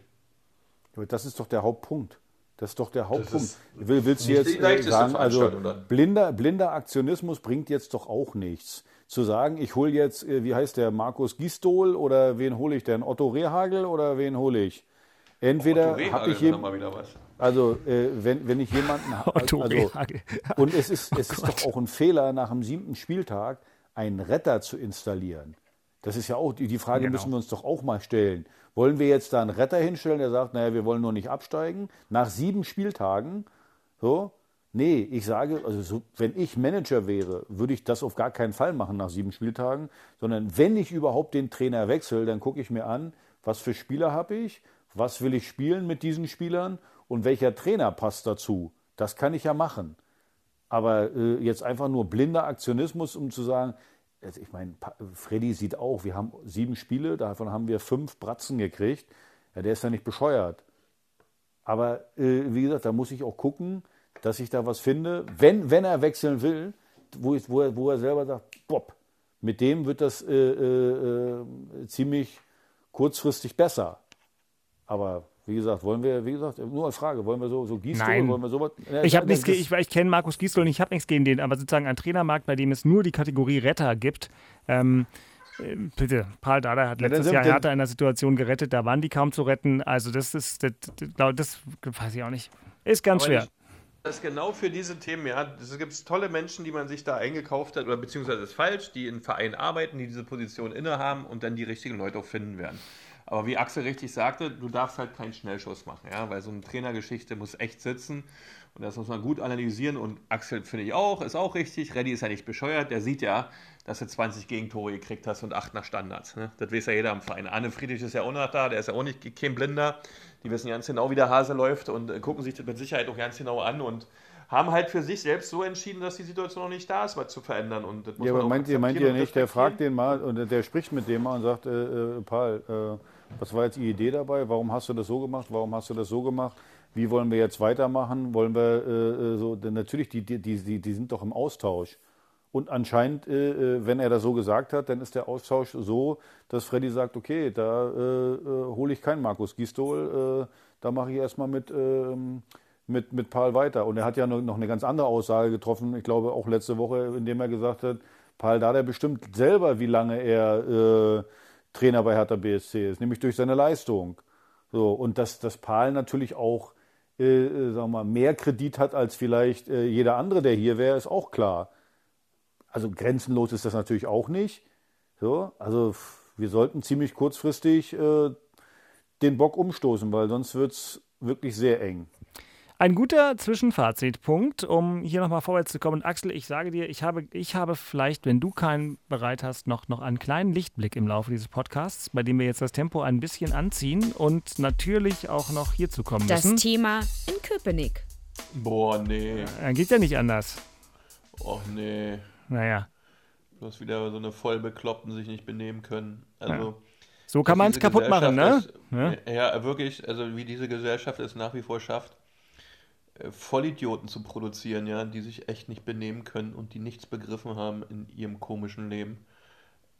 Aber Das ist doch der Hauptpunkt. Das ist doch der Hauptpunkt. Will, willst du jetzt äh, sagen, also blinder, blinder Aktionismus bringt jetzt doch auch nichts. Zu sagen, ich hole jetzt, äh, wie heißt der, Markus Gistol oder wen hole ich denn? Otto Rehagel oder wen hole ich? Entweder habe ich wäre jem- mal wieder was. Also, äh, wenn, wenn ich jemanden also. Und es ist, Oh es ist Gott. doch auch ein Fehler, nach dem siebten Spieltag einen Retter zu installieren. Das ist ja auch, die, die Frage Genau. müssen wir uns doch auch mal stellen. Wollen wir jetzt da einen Retter hinstellen, der sagt, naja, wir wollen nur nicht absteigen? Nach sieben Spieltagen, so? Nee, ich sage, also so, wenn ich Manager wäre, würde ich das auf gar keinen Fall machen nach sieben Spieltagen, sondern wenn ich überhaupt den Trainer wechsle, dann gucke ich mir an, was für Spieler habe ich, was will ich spielen mit diesen Spielern und welcher Trainer passt dazu. Das kann ich ja machen. Aber äh, jetzt einfach nur blinder Aktionismus, um zu sagen, also ich meine, Freddy sieht auch, wir haben sieben Spiele, davon haben wir fünf Bratzen gekriegt. Ja, der ist ja nicht bescheuert. Aber äh, wie gesagt, da muss ich auch gucken, dass ich da was finde, wenn, wenn er wechseln will, wo, ich, wo, er, wo er selber sagt, Bob, mit dem wird das äh, äh, äh, ziemlich kurzfristig besser. Aber wie gesagt, wollen wir, wie gesagt, nur eine Frage, wollen wir so, so Gießstuhl, Nein. wollen wir sowas? Ja, Ich habe nichts, ge- ich, ich kenne Markus Gisdol und ich habe nichts gegen den, aber sozusagen ein Trainermarkt, bei dem es nur die Kategorie Retter gibt. Ähm, äh, bitte, Paul Dardai hat Ja, letztes sind- Jahr Hertha in der Situation gerettet, da waren die kaum zu retten. Also das ist, das, das, das weiß ich auch nicht. Ist ganz Aber schwer. ich- Das ist genau für diese Themen, ja. Es gibt tolle Menschen, die man sich da eingekauft hat, oder beziehungsweise ist falsch, die in Vereinen arbeiten, die diese Position innehaben und dann die richtigen Leute auch finden werden. Aber wie Axel richtig sagte, du darfst halt keinen Schnellschuss machen, ja, weil so eine Trainergeschichte muss echt sitzen und das muss man gut analysieren und Axel finde ich auch, ist auch richtig. Reddy ist ja nicht bescheuert, der sieht ja, dass du 20 Gegentore gekriegt hast und 8 nach Standards. Ne? Das weiß ja jeder im Verein. Arne Friedrich ist ja auch noch da, der ist ja auch nicht kein Blinder. Die wissen ganz genau, wie der Hase läuft und äh, gucken sich das mit Sicherheit auch ganz genau an und haben halt für sich selbst so entschieden, dass die Situation noch nicht da ist, was zu verändern. Und das muss Ja, man aber meint ihr, meint ihr nicht, der fragt den mal und der spricht mit dem mal und sagt, äh, äh, Paul, äh, was war jetzt die Idee dabei? Warum hast du das so gemacht? Warum hast du das so gemacht? Wie wollen wir jetzt weitermachen? Wollen wir äh, äh, so, denn natürlich, die, die, die, die sind doch im Austausch. Und anscheinend, äh, äh, wenn er das so gesagt hat, dann ist der Austausch so, dass Freddy sagt, okay, da äh, äh, hole ich keinen Markus Gistol, da mache ich erstmal mit, ähm, mit, mit Paul weiter. Und er hat ja noch eine ganz andere Aussage getroffen, ich glaube auch letzte Woche, indem er gesagt hat, Paul Dardai bestimmt selber, wie lange er Trainer bei Hertha BSC ist, nämlich durch seine Leistung. So, und dass, dass Paul natürlich auch äh, äh, sagen mal, mehr Kredit hat als vielleicht äh, jeder andere, der hier wäre, ist auch klar. Also grenzenlos ist das natürlich auch nicht. So, also wir sollten ziemlich kurzfristig äh, den Bock umstoßen, weil sonst wird es wirklich sehr eng. Ein guter Zwischenfazitpunkt, um hier nochmal vorwärts zu kommen. Axel, ich sage dir, ich habe, ich habe vielleicht, wenn du keinen bereit hast, noch, noch einen kleinen Lichtblick im Laufe dieses Podcasts, bei dem wir jetzt das Tempo ein bisschen anziehen und natürlich auch noch hierzu kommen Das müssen. Thema in Köpenick. Boah, nee. Äh, geht ja nicht anders. Och, nee. Naja. Du hast wieder so eine Vollbekloppten sich nicht benehmen können. Also, Ja. So kann man's diese kaputt machen, ne? Es, ja. wirklich. Also, wie diese Gesellschaft es nach wie vor schafft, Vollidioten zu produzieren, ja, die sich echt nicht benehmen können und die nichts begriffen haben in ihrem komischen Leben.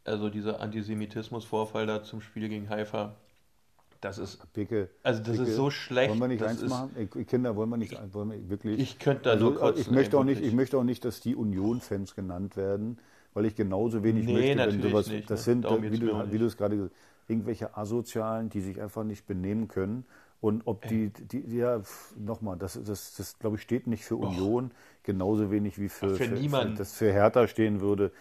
Also, dieser Antisemitismusvorfall da zum Spiel gegen Haifa. Das ist. Bicke, also, das Bicke, ist so schlecht. Wollen wir nicht eins ist, machen? Ey, Kinder, wollen wir nicht, wollen wir wirklich? Ich könnte da also, nur kotzen, ich möchte ey, auch nicht, ich möchte auch nicht, dass die Union-Fans genannt werden, weil ich genauso wenig Nee, möchte, wenn sowas. nicht, das ne? sind, Darum nicht. wie du es gerade gesagt hast, irgendwelche Asozialen, die sich einfach nicht benehmen können. Und ob die, die, die ja, nochmal, das, das, das glaube ich, steht nicht für Union, genauso wenig wie für, Ach, für niemanden. das für Hertha stehen würde.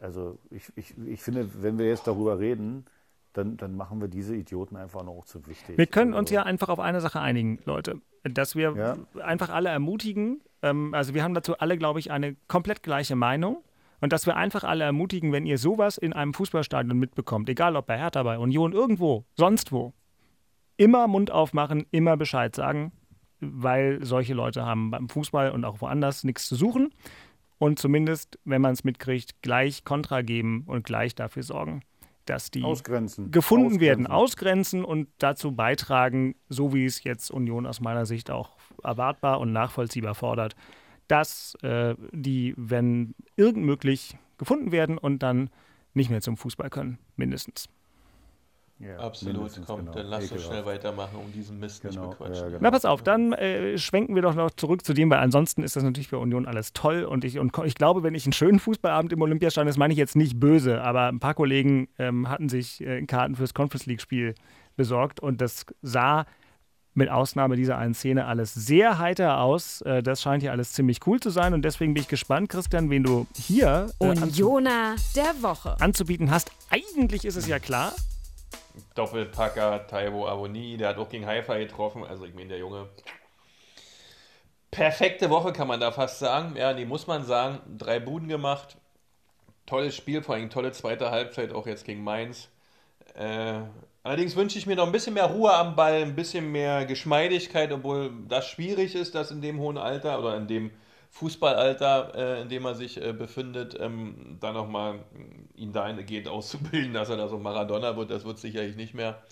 Also ich, ich, ich finde, wenn wir jetzt darüber reden, dann, dann machen wir diese Idioten einfach noch zu wichtig. Wir können uns Also- ja einfach auf eine Sache einigen, Leute. Dass wir einfach alle ermutigen, ähm, also wir haben dazu alle, glaube ich, eine komplett gleiche Meinung. Und dass wir einfach alle ermutigen, wenn ihr sowas in einem Fußballstadion mitbekommt, egal ob bei Hertha, bei Union, irgendwo, sonst wo, immer Mund aufmachen, immer Bescheid sagen, weil solche Leute haben beim Fußball und auch woanders nichts zu suchen. Und zumindest, wenn man es mitkriegt, gleich Kontra geben und gleich dafür sorgen, dass die Ausgrenzen. gefunden werden, Ausgrenzen. ausgrenzen und dazu beitragen, so wie es jetzt Union aus meiner Sicht auch erwartbar und nachvollziehbar fordert, dass äh, die, wenn irgend möglich, gefunden werden und dann nicht mehr zum Fußball können, mindestens. Ja, Absolut, komm, genau. dann lass uns schnell weitermachen, um diesen Mist nicht bequatschen. Na, pass auf, dann äh, schwenken wir doch noch zurück zu dem, weil ansonsten ist das natürlich für Union alles toll. Und ich, und ich glaube, wenn ich einen schönen Fußballabend im Olympiastadion, das meine ich jetzt nicht böse, aber ein paar Kollegen ähm, hatten sich äh, Karten fürs Conference League-Spiel besorgt und das sah mit Ausnahme dieser einen Szene alles sehr heiter aus. Äh, das scheint hier alles ziemlich cool zu sein und deswegen bin ich gespannt, Christian, wen du hier äh, Unioner der Woche anzubieten hast. Eigentlich ist es ja klar. Doppelpacker Taiwo Avoni, der hat auch gegen Haifa getroffen. Also ich meine, der Junge. Perfekte Woche kann man da fast sagen. Ja, die muss man sagen. Drei Buden gemacht. Tolles Spiel, vor allem tolle zweite Halbzeit, auch jetzt gegen Mainz. Äh, allerdings wünsche ich mir noch ein bisschen mehr Ruhe am Ball, ein bisschen mehr Geschmeidigkeit, obwohl das schwierig ist, das in dem hohen Alter oder in dem Fußballalter, äh, in dem er sich äh, befindet, ähm, da nochmal ihn dahingehend auszubilden, dass er da so Maradona wird, das wird sicherlich nicht mehr.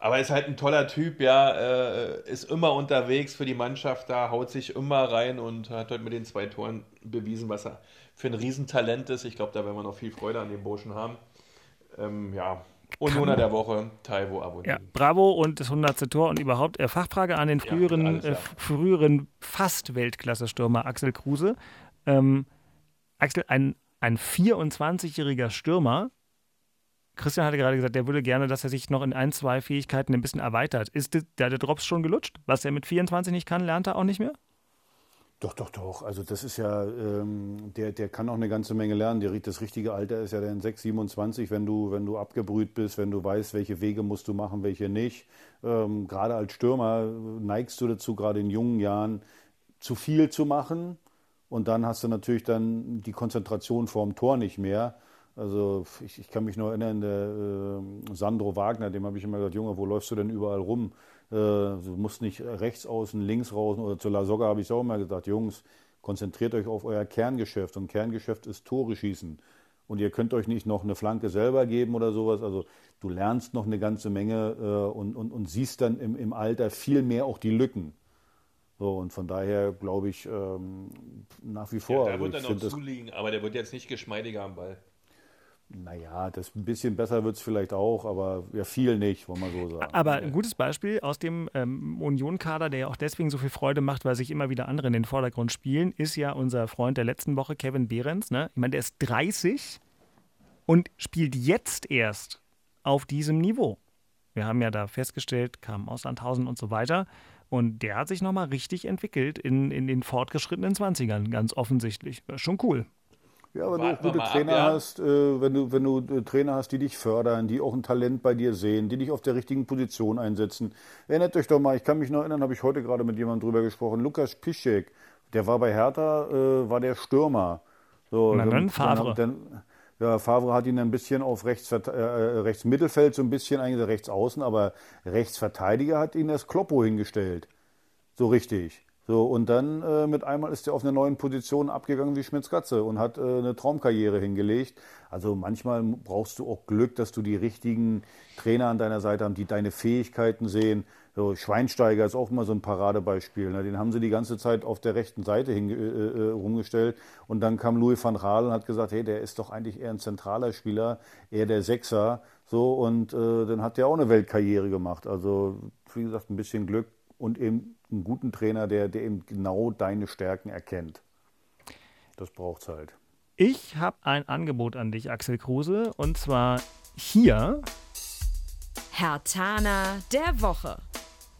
Aber er ist halt ein toller Typ, ja, äh, ist immer unterwegs für die Mannschaft da, haut sich immer rein und hat heute mit den zwei Toren bewiesen, was er für ein Riesentalent ist. Ich glaube, da werden wir noch viel Freude an dem Burschen haben. Ähm, ja, Unioner der Woche, Taiwo Abonnier. Ja, bravo und das 100. Tor und überhaupt äh, Fachfrage an den früheren, ja, alles, ja. äh, früheren fast Weltklasse-Stürmer Axel Kruse. Ähm, Axel, ein, ein 24-jähriger Stürmer, Christian hatte gerade gesagt, der würde gerne, dass er sich noch in ein, zwei Fähigkeiten ein bisschen erweitert. Ist der, der Drops schon gelutscht? Was er mit 24 nicht kann, lernt er auch nicht mehr? Doch, doch, doch. Also das ist ja, ähm, der, der kann auch eine ganze Menge lernen. Der, das richtige Alter ist ja dann 6, 27, wenn du, wenn du abgebrüht bist, wenn du weißt, welche Wege musst du machen, welche nicht. Ähm, gerade als Stürmer neigst du dazu, gerade in jungen Jahren zu viel zu machen. Und dann hast du natürlich dann die Konzentration vorm Tor nicht mehr. Also ich, ich kann mich noch erinnern, der äh, Sandro Wagner, dem habe ich immer gesagt, Junge, wo läufst du denn überall rum? Äh, du musst nicht rechts außen, links raus oder zu La Soga habe ich auch immer gesagt, Jungs, konzentriert euch auf euer Kerngeschäft. Und Kerngeschäft ist Tore schießen. Und ihr könnt euch nicht noch eine Flanke selber geben oder sowas. Also du lernst noch eine ganze Menge äh, und, und, und siehst dann im, im Alter viel mehr auch die Lücken. So, und von daher glaube ich ähm, nach wie vor. Ja, der wird dann noch zuliegen, aber der wird jetzt nicht geschmeidiger am Ball. Naja, das ein bisschen besser wird es vielleicht auch, aber ja, viel nicht, wollen wir so sagen. Aber ein gutes Beispiel aus dem ähm, Union-Kader, der ja auch deswegen so viel Freude macht, weil sich immer wieder andere in den Vordergrund spielen, ist ja unser Freund der letzten Woche, Kevin Behrens. Ne? Ich meine, der ist 30 und spielt jetzt erst auf diesem Niveau. Wir haben ja da festgestellt, kam aus Sandhausen und so weiter. Und der hat sich nochmal richtig entwickelt in, in den fortgeschrittenen 20ern, ganz offensichtlich. Schon cool. Ja, wenn Warten du gute Trainer ab, ja? hast, äh, wenn du, wenn du äh, Trainer hast, die dich fördern, die auch ein Talent bei dir sehen, die dich auf der richtigen Position einsetzen. Erinnert euch doch mal, ich kann mich noch erinnern, habe ich heute gerade mit jemandem drüber gesprochen, Lukas Piszek, der war bei Hertha, äh, war der Stürmer. So, Na dann, Favre. Dann, ja, Favre hat ihn ein bisschen auf rechts, äh, äh, rechts Mittelfeld so ein bisschen eingesetzt, rechts außen, aber Rechtsverteidiger hat ihn das Kloppo hingestellt. So richtig. So, und dann äh, mit einmal ist er auf eine neuen Position abgegangen wie Schmitz-Katze und hat äh, eine Traumkarriere hingelegt. Also manchmal brauchst du auch Glück, dass du die richtigen Trainer an deiner Seite haben, die deine Fähigkeiten sehen. So, Schweinsteiger ist auch immer so ein Paradebeispiel. Ne? Den haben sie die ganze Zeit auf der rechten Seite hin, äh, äh, rumgestellt. Und dann kam Louis van Raal und hat gesagt, hey, der ist doch eigentlich eher ein zentraler Spieler, eher der Sechser. So, und äh, dann hat der auch eine Weltkarriere gemacht. Also, wie gesagt, ein bisschen Glück und eben einen guten Trainer, der, der eben genau deine Stärken erkennt. Das braucht es halt. Ich habe ein Angebot an dich, Axel Kruse, und zwar hier. Herr Tana der Woche.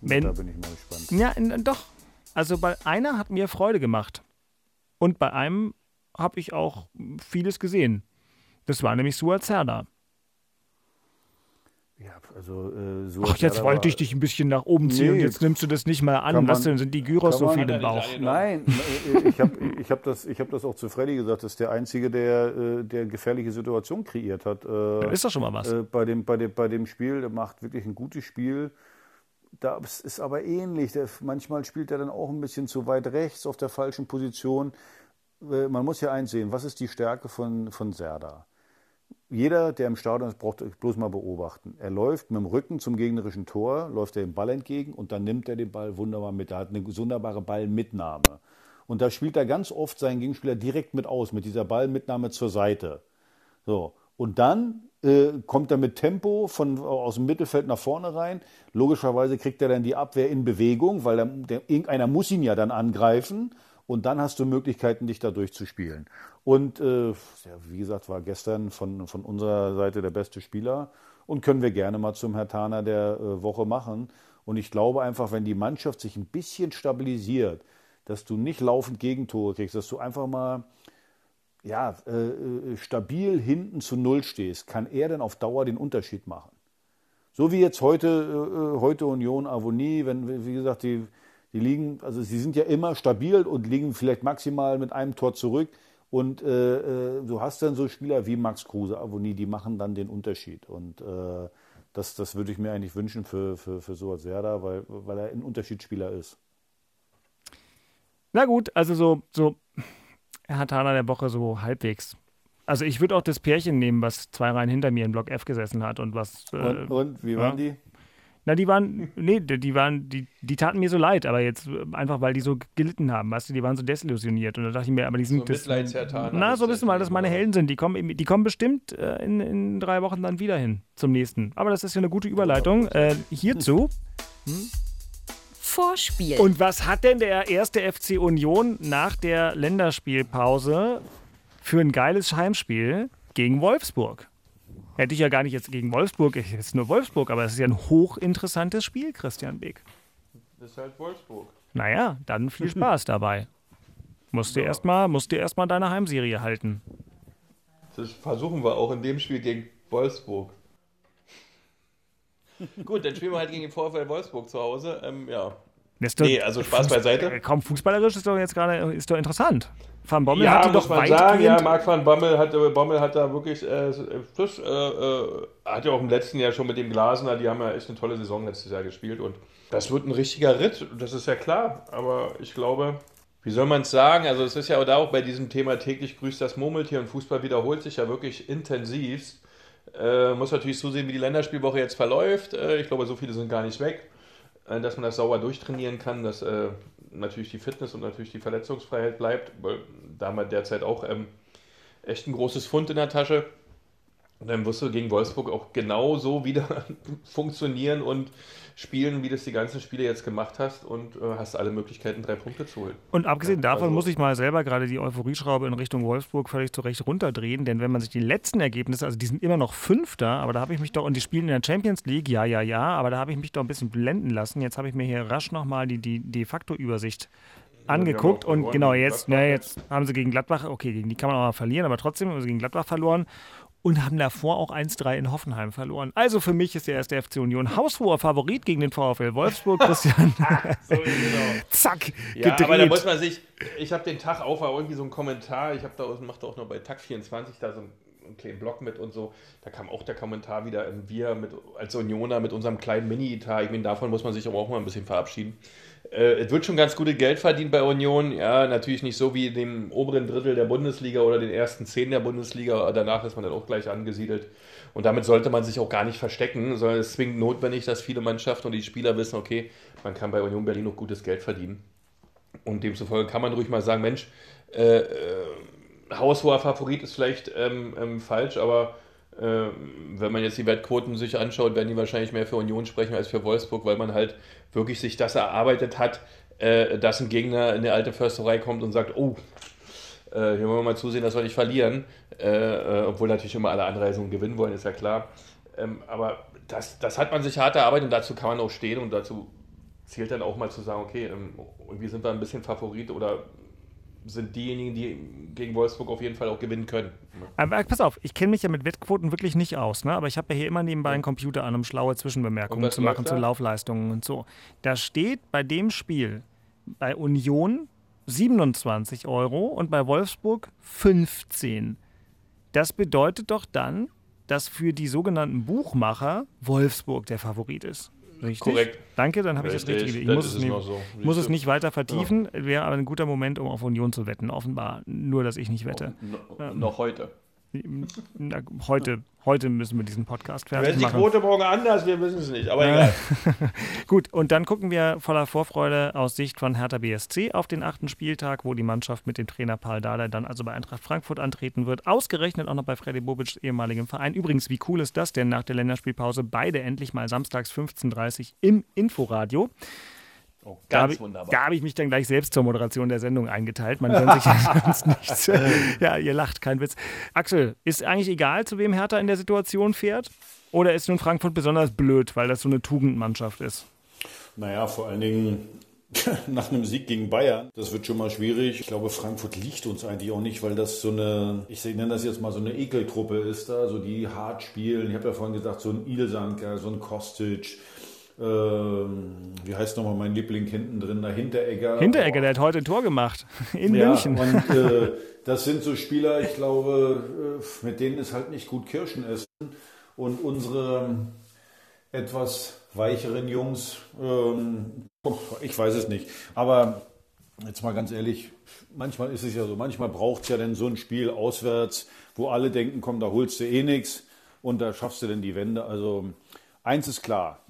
Wenn, da bin ich mal gespannt. Ja, doch. Also bei einer hat mir Freude gemacht. Und bei einem habe ich auch vieles gesehen. Das war nämlich Suat Serdar. Ja, also äh, so. Ach, jetzt wollte ich dich ein bisschen nach oben ziehen nee, und jetzt nimmst du das nicht mal an. Man, Was denn? Sind die Gyros so viel im Bauch? Nein, äh, ich habe ich hab das, hab das auch zu Freddy gesagt. Das ist der Einzige, der, äh, der gefährliche Situation kreiert hat. Äh, ist doch schon mal was. Bei dem, bei, dem, bei dem Spiel, der macht wirklich ein gutes Spiel. Das ist aber ähnlich. Der, manchmal spielt er dann auch ein bisschen zu weit rechts auf der falschen Position. Man muss ja eins sehen, was ist die Stärke von, von Serda? Jeder, der im Stadion ist, braucht bloß mal beobachten. Er läuft mit dem Rücken zum gegnerischen Tor, läuft er dem Ball entgegen und dann nimmt er den Ball wunderbar mit. Er hat eine wunderbare Ballmitnahme. Und da spielt er ganz oft seinen Gegenspieler direkt mit aus, mit dieser Ballmitnahme zur Seite. So. Und dann äh, kommt er mit Tempo von, aus dem Mittelfeld nach vorne rein. Logischerweise kriegt er dann die Abwehr in Bewegung, weil der, der, irgendeiner muss ihn ja dann angreifen. Und dann hast du Möglichkeiten, dich da durchzuspielen. Und äh, wie gesagt, war gestern von, von unserer Seite der beste Spieler und können wir gerne mal zum Herr Taner der äh, Woche machen. Und ich glaube einfach, wenn die Mannschaft sich ein bisschen stabilisiert, dass du nicht laufend Gegentore kriegst, dass du einfach mal ja, äh, äh, stabil hinten zu Null stehst, kann er dann auf Dauer den Unterschied machen. So wie jetzt heute, äh, heute Union Avonie, wenn, wie gesagt, die, die liegen, also sie sind ja immer stabil und liegen vielleicht maximal mit einem Tor zurück. Und äh, du hast dann so Spieler wie Max Kruse, Avonie, die machen dann den Unterschied. Und äh, das, das würde ich mir eigentlich wünschen für, für, für Suat Serda, weil, weil er ein Unterschiedsspieler ist. Na gut, also so, so er hat Hana der Woche so halbwegs. Also ich würde auch das Pärchen nehmen, was zwei Reihen hinter mir in Block F gesessen hat und was. Äh, und, und, wie waren ja. die? Na, die waren, nee, die waren, die, die taten mir so leid, aber jetzt äh, einfach, weil die so gelitten haben, weißt du, die waren so desillusioniert. Und da dachte ich mir, aber die sind. So das, na, so wissen wir, mal, dass meine Helden sind. Die kommen, die kommen bestimmt äh, in, in drei Wochen dann wieder hin zum nächsten. Aber das ist ja eine gute Überleitung äh, hierzu. Hm? Vorspiel. Und was hat denn der erste FC Union nach der Länderspielpause für ein geiles Heimspiel gegen Wolfsburg? Hätte ich ja gar nicht jetzt gegen Wolfsburg, ich jetzt nur Wolfsburg, aber es ist ja ein hochinteressantes Spiel, Christian Beck. Das ist halt Wolfsburg. Naja, dann viel Spaß dabei. Musst du ja. erstmal erst deine Heimserie halten. Das versuchen wir auch in dem Spiel gegen Wolfsburg. Gut, dann spielen wir halt gegen den VfL Wolfsburg zu Hause. Ähm, ja. Doch, nee, also Spaß Fußball, beiseite. Kaum fußballerisch ist doch jetzt gerade ist doch interessant. Van Bommel ja, hatte doch man sagen, ja, Marc van Bommel hat, Bommel hat da wirklich äh, plus, äh, äh, hat ja auch im letzten Jahr schon mit dem Glasner, die haben ja echt eine tolle Saison letztes Jahr gespielt und das wird ein richtiger Ritt, das ist ja klar, aber ich glaube, wie soll man es sagen, also es ist ja da auch bei diesem Thema täglich grüßt das Murmeltier und Fußball wiederholt sich ja wirklich intensivst. Äh, muss natürlich zusehen, wie die Länderspielwoche jetzt verläuft. Äh, ich glaube, so viele sind gar nicht weg, äh, dass man das sauber durchtrainieren kann, dass äh, natürlich die Fitness und natürlich die Verletzungsfreiheit bleibt. Weil da haben wir derzeit auch ähm, echt ein großes Fund in der Tasche. Und dann wirst du gegen Wolfsburg auch genauso wieder funktionieren und spielen, wie du es die ganzen Spiele jetzt gemacht hast und äh, hast alle Möglichkeiten, drei Punkte zu holen. Und abgesehen davon also, muss ich mal selber gerade die Euphorieschraube in Richtung Wolfsburg völlig zurecht runterdrehen, denn wenn man sich die letzten Ergebnisse, also die sind immer noch Fünfter, aber da habe ich mich doch, und die spielen in der Champions League, ja, ja, ja, aber da habe ich mich doch ein bisschen blenden lassen. Jetzt habe ich mir hier rasch nochmal die, die de facto Übersicht angeguckt und genau jetzt, na, jetzt haben sie gegen Gladbach, okay, gegen die kann man auch mal verlieren, aber trotzdem haben sie gegen Gladbach verloren und haben davor auch 1-3 in Hoffenheim verloren. Also für mich ist der erste FC Union haushoher Favorit gegen den VfL Wolfsburg, Christian. so, genau. Zack, ja, gedreht. aber da muss man sich, ich habe den Tag auf, irgendwie so einen Kommentar, ich habe da mache auch noch bei Tag 24 da so einen kleinen Blog mit und so, da kam auch der Kommentar wieder, wir mit, als Unioner mit unserem kleinen Mini-Etat, ich meine, davon muss man sich aber auch mal ein bisschen verabschieden. Äh, es wird schon ganz gute Geld verdient bei Union. Ja, natürlich nicht so wie dem oberen Drittel der Bundesliga oder den ersten zehn der Bundesliga. Danach ist man dann auch gleich angesiedelt. Und damit sollte man sich auch gar nicht verstecken, sondern es zwingend notwendig, dass viele Mannschaften und die Spieler wissen, okay, man kann bei Union Berlin noch gutes Geld verdienen. Und demzufolge kann man ruhig mal sagen, Mensch, äh, äh, haushoher Favorit ist vielleicht ähm, ähm, falsch, aber wenn man jetzt die Wettquoten sich anschaut, werden die wahrscheinlich mehr für Union sprechen als für Wolfsburg, weil man halt wirklich sich das erarbeitet hat, äh, dass ein Gegner in die alte Försterei kommt und sagt, oh, äh, hier wollen wir mal zusehen, dass wir nicht verlieren, obwohl natürlich immer alle Anreisungen gewinnen wollen, ist ja klar. Ähm, aber das, das hat man sich hart erarbeitet und dazu kann man auch stehen und dazu zählt dann auch mal zu sagen, okay, ähm, irgendwie sind wir ein bisschen Favorit oder sind diejenigen, die gegen Wolfsburg auf jeden Fall auch gewinnen können. Aber pass auf, ich kenne mich ja mit Wettquoten wirklich nicht aus, ne? aber ich habe ja hier immer nebenbei einen Computer an, um schlaue Zwischenbemerkungen zu machen zu Laufleistungen und so. Da steht bei dem Spiel bei Union 27 Euro und bei Wolfsburg 15. Das bedeutet doch dann, dass für die sogenannten Buchmacher Wolfsburg der Favorit ist. Richtig? Korrekt. Danke, dann habe ich das Richtige. Ich muss, es, nicht, so. muss es nicht weiter vertiefen. Ja. Wäre aber ein guter Moment, um auf Union zu wetten. Offenbar. Nur, dass ich nicht wette. No, ähm, noch heute. Na, heute, heute müssen wir diesen Podcast fertig machen. Wenn die Quote morgen anders, wir wissen es nicht, aber egal. Gut, und dann gucken wir voller Vorfreude aus Sicht von Hertha BSC auf den achten Spieltag, wo die Mannschaft mit dem Trainer Paul Dardai dann also bei Eintracht Frankfurt antreten wird. Ausgerechnet auch noch bei Freddy Bobic, ehemaligem Verein. Übrigens, wie cool ist das denn nach der Länderspielpause? Beide endlich mal samstags 15.30 Uhr im Inforadio. Oh, ganz da wunderbar. Da habe ich mich dann gleich selbst zur Moderation der Sendung eingeteilt. Man gönnt sich ja sonst nichts. ja, ihr lacht, kein Witz. Axel, ist eigentlich egal, zu wem Hertha in der Situation fährt? Oder ist nun Frankfurt besonders blöd, weil das so eine Tugendmannschaft ist? Naja, vor allen Dingen nach einem Sieg gegen Bayern. Das wird schon mal schwierig. Ich glaube, Frankfurt liegt uns eigentlich auch nicht, weil das so eine, ich nenne das jetzt mal so eine Ekeltruppe ist da, so die hart spielen. Ich habe ja vorhin gesagt, so ein Ilsanker, so ein Kostic. Ähm, wie heißt nochmal mein Liebling hinten drin, der Hinteregger. Hinteregger, der hat heute ein Tor gemacht in ja, München. Und äh, das sind so Spieler, ich glaube, äh, mit denen ist halt nicht gut Kirschen essen. Und unsere etwas weicheren Jungs, ähm, ich weiß es nicht. Aber jetzt mal ganz ehrlich, manchmal ist es ja so, manchmal braucht es ja dann so ein Spiel auswärts, wo alle denken, komm, da holst du eh nichts und da schaffst du denn die Wende. Also eins ist klar,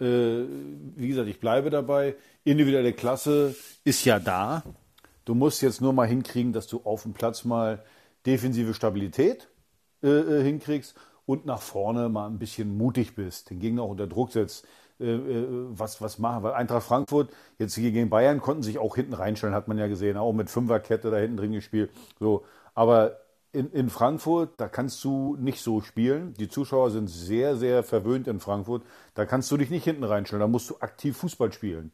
wie gesagt, ich bleibe dabei, individuelle Klasse ist ja da. Du musst jetzt nur mal hinkriegen, dass du auf dem Platz mal defensive Stabilität äh, äh hinkriegst und nach vorne mal ein bisschen mutig bist, den Gegner auch unter Druck setzt, äh, äh, was, was machen. Weil Eintracht Frankfurt, jetzt gegen Bayern, konnten sich auch hinten reinstellen, hat man ja gesehen, auch mit Fünferkette da hinten drin gespielt. So. Aber in, in Frankfurt, da kannst du nicht so spielen. Die Zuschauer sind sehr, sehr verwöhnt in Frankfurt. Da kannst du dich nicht hinten reinstellen. Da musst du aktiv Fußball spielen.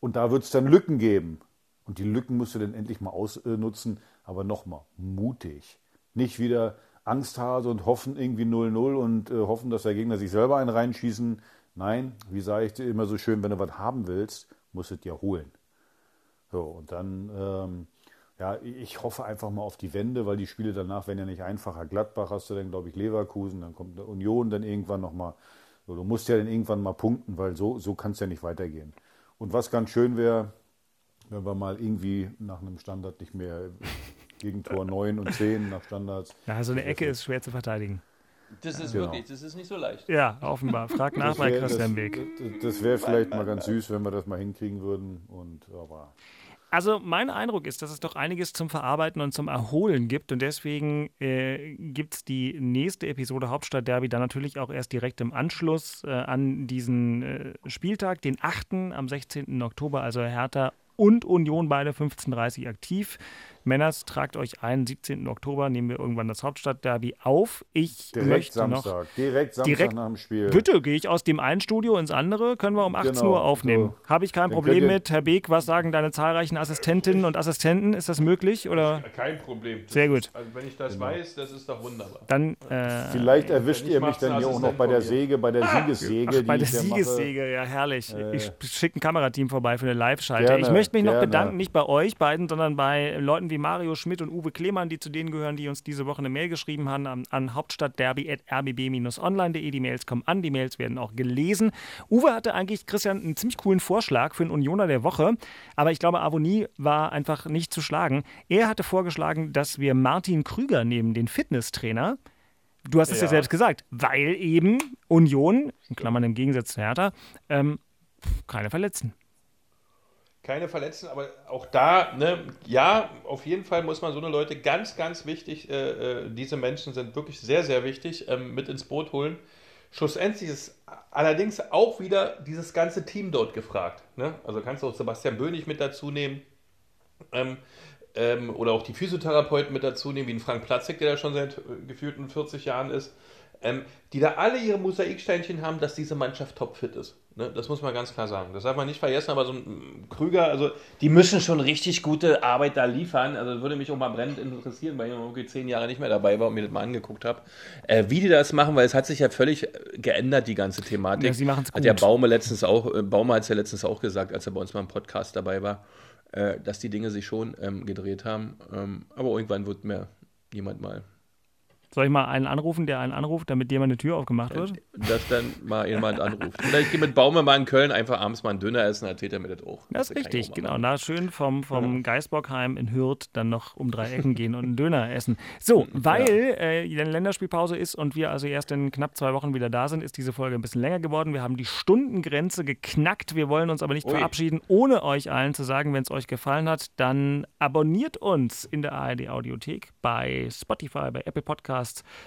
Und da wird es dann Lücken geben. Und die Lücken musst du dann endlich mal ausnutzen. Aber nochmal, mutig. Nicht wieder Angsthase und hoffen irgendwie 0-0 und äh, hoffen, dass der Gegner sich selber einen reinschießen. Nein, wie sage ich dir immer so schön, wenn du was haben willst, musst du es dir holen. So, und dann, ähm, ja, ich hoffe einfach mal auf die Wende, weil die Spiele danach werden ja nicht einfacher. Gladbach hast du dann, glaube ich, Leverkusen, dann kommt der Union dann irgendwann nochmal. So, du musst ja dann irgendwann mal punkten, weil so, so kann es ja nicht weitergehen. Und was ganz schön wäre, wenn wir mal irgendwie nach einem Standard nicht mehr gegen Tor 9 und 10 nach Standards. Ja, so eine Ecke ist schwer zu verteidigen. Das ist Genau. wirklich, das ist nicht so leicht. Ja, offenbar. Frag nach bei Christian das, Beek. Das, das wäre vielleicht mal ganz süß, wenn wir das mal hinkriegen würden. Und aber Also mein Eindruck ist, dass es doch einiges zum Verarbeiten und zum Erholen gibt und deswegen äh, gibt es die nächste Episode Hauptstadt Derby dann natürlich auch erst direkt im Anschluss äh, an diesen äh, Spieltag, den 8. am 16. Oktober, also Hertha und Union beide 15.30 aktiv. Männers, tragt euch ein, 17. Oktober nehmen wir irgendwann das Hauptstadt-Derby auf. Ich direkt möchte Samstag, noch direkt Samstag direkt- nach dem Spiel. Bitte, gehe ich aus dem einen Studio ins andere, können wir um 18 Genau, Uhr aufnehmen. so. Habe ich kein Dann Problem mit. Herr Beek, was sagen deine zahlreichen Assistentinnen und Assistenten? Ist das möglich? Oder? Kein Problem. Das Sehr gut. Ist, also wenn ich das Genau. weiß, das ist doch wunderbar. Dann, äh, Vielleicht erwischt ihr mich dann hier auch noch bei der. Säge, bei der Siegessäge. Ach, bei die der mache. Siegessäge, ja herrlich. Äh, ich schicke ein Kamerateam vorbei für eine Live-Schalte. Ich möchte mich noch gerne. bedanken, nicht bei euch beiden, sondern bei Leuten wie Mario Schmidt und Uwe Klemann, die zu denen gehören, die uns diese Woche eine Mail geschrieben haben an, an hauptstadtderby.rbb-online.de. Die Mails kommen an, die Mails werden auch gelesen. Uwe hatte eigentlich, Christian, einen ziemlich coolen Vorschlag für einen Unioner der Woche, aber ich glaube, Avonie war einfach nicht zu schlagen. Er hatte vorgeschlagen, dass wir Martin Krüger nehmen, den Fitnesstrainer. Du hast es ja. Ja. selbst gesagt, weil eben Union, in Klammern im Gegensatz zu Hertha, ähm, keine Verletzten. Keine Verletzten, aber auch da, ne, ja, auf jeden Fall muss man so eine Leute ganz, ganz wichtig, äh, äh, diese Menschen sind wirklich sehr, sehr wichtig, ähm, mit ins Boot holen. Schlussendlich ist allerdings auch wieder dieses ganze Team dort gefragt. Ne? Also kannst du auch Sebastian Bönig mit dazu nehmen. Ähm, ähm, oder auch die Physiotherapeuten mit dazu nehmen, wie ein Frank Platzek, der da schon seit äh, gefühlten 40 Jahren ist, ähm, die da alle ihre Mosaiksteinchen haben, dass diese Mannschaft topfit ist. Ne? Das muss man ganz klar sagen. Das darf man nicht vergessen, aber so ein mm, Krüger, also die müssen schon richtig gute Arbeit da liefern. Also würde mich auch mal brennend interessieren, weil ich noch irgendwie zehn Jahre nicht mehr dabei war und mir das mal angeguckt habe, äh, wie die das machen, weil es hat sich ja völlig äh, geändert, die ganze Thematik. Ja, sie machen's Hat der gut. Baume letztens auch, äh, Baume hat es ja letztens auch gesagt, als er bei uns mal im Podcast dabei war, äh, dass die Dinge sich schon ähm, gedreht haben. Ähm, aber irgendwann wird mir jemand mal, Soll ich mal einen anrufen, der einen anruft, damit dir mal eine Tür aufgemacht wird? dass dann mal jemand anruft. Vielleicht gehe mit Baume mal in Köln einfach abends mal einen Döner essen, dann erzählt er mir das auch. Das ist kann ich richtig, genau. Na, schön vom, vom Geisbockheim in Hürth dann noch um drei Ecken gehen und einen Döner essen. So, weil äh, die Länderspielpause ist und wir also erst in knapp zwei Wochen wieder da sind, ist diese Folge ein bisschen länger geworden. Wir haben die Stundengrenze geknackt. Wir wollen uns aber nicht Ui. verabschieden, ohne euch allen zu sagen, wenn es euch gefallen hat, dann abonniert uns in der ARD Audiothek, bei Spotify, bei Apple Podcasts,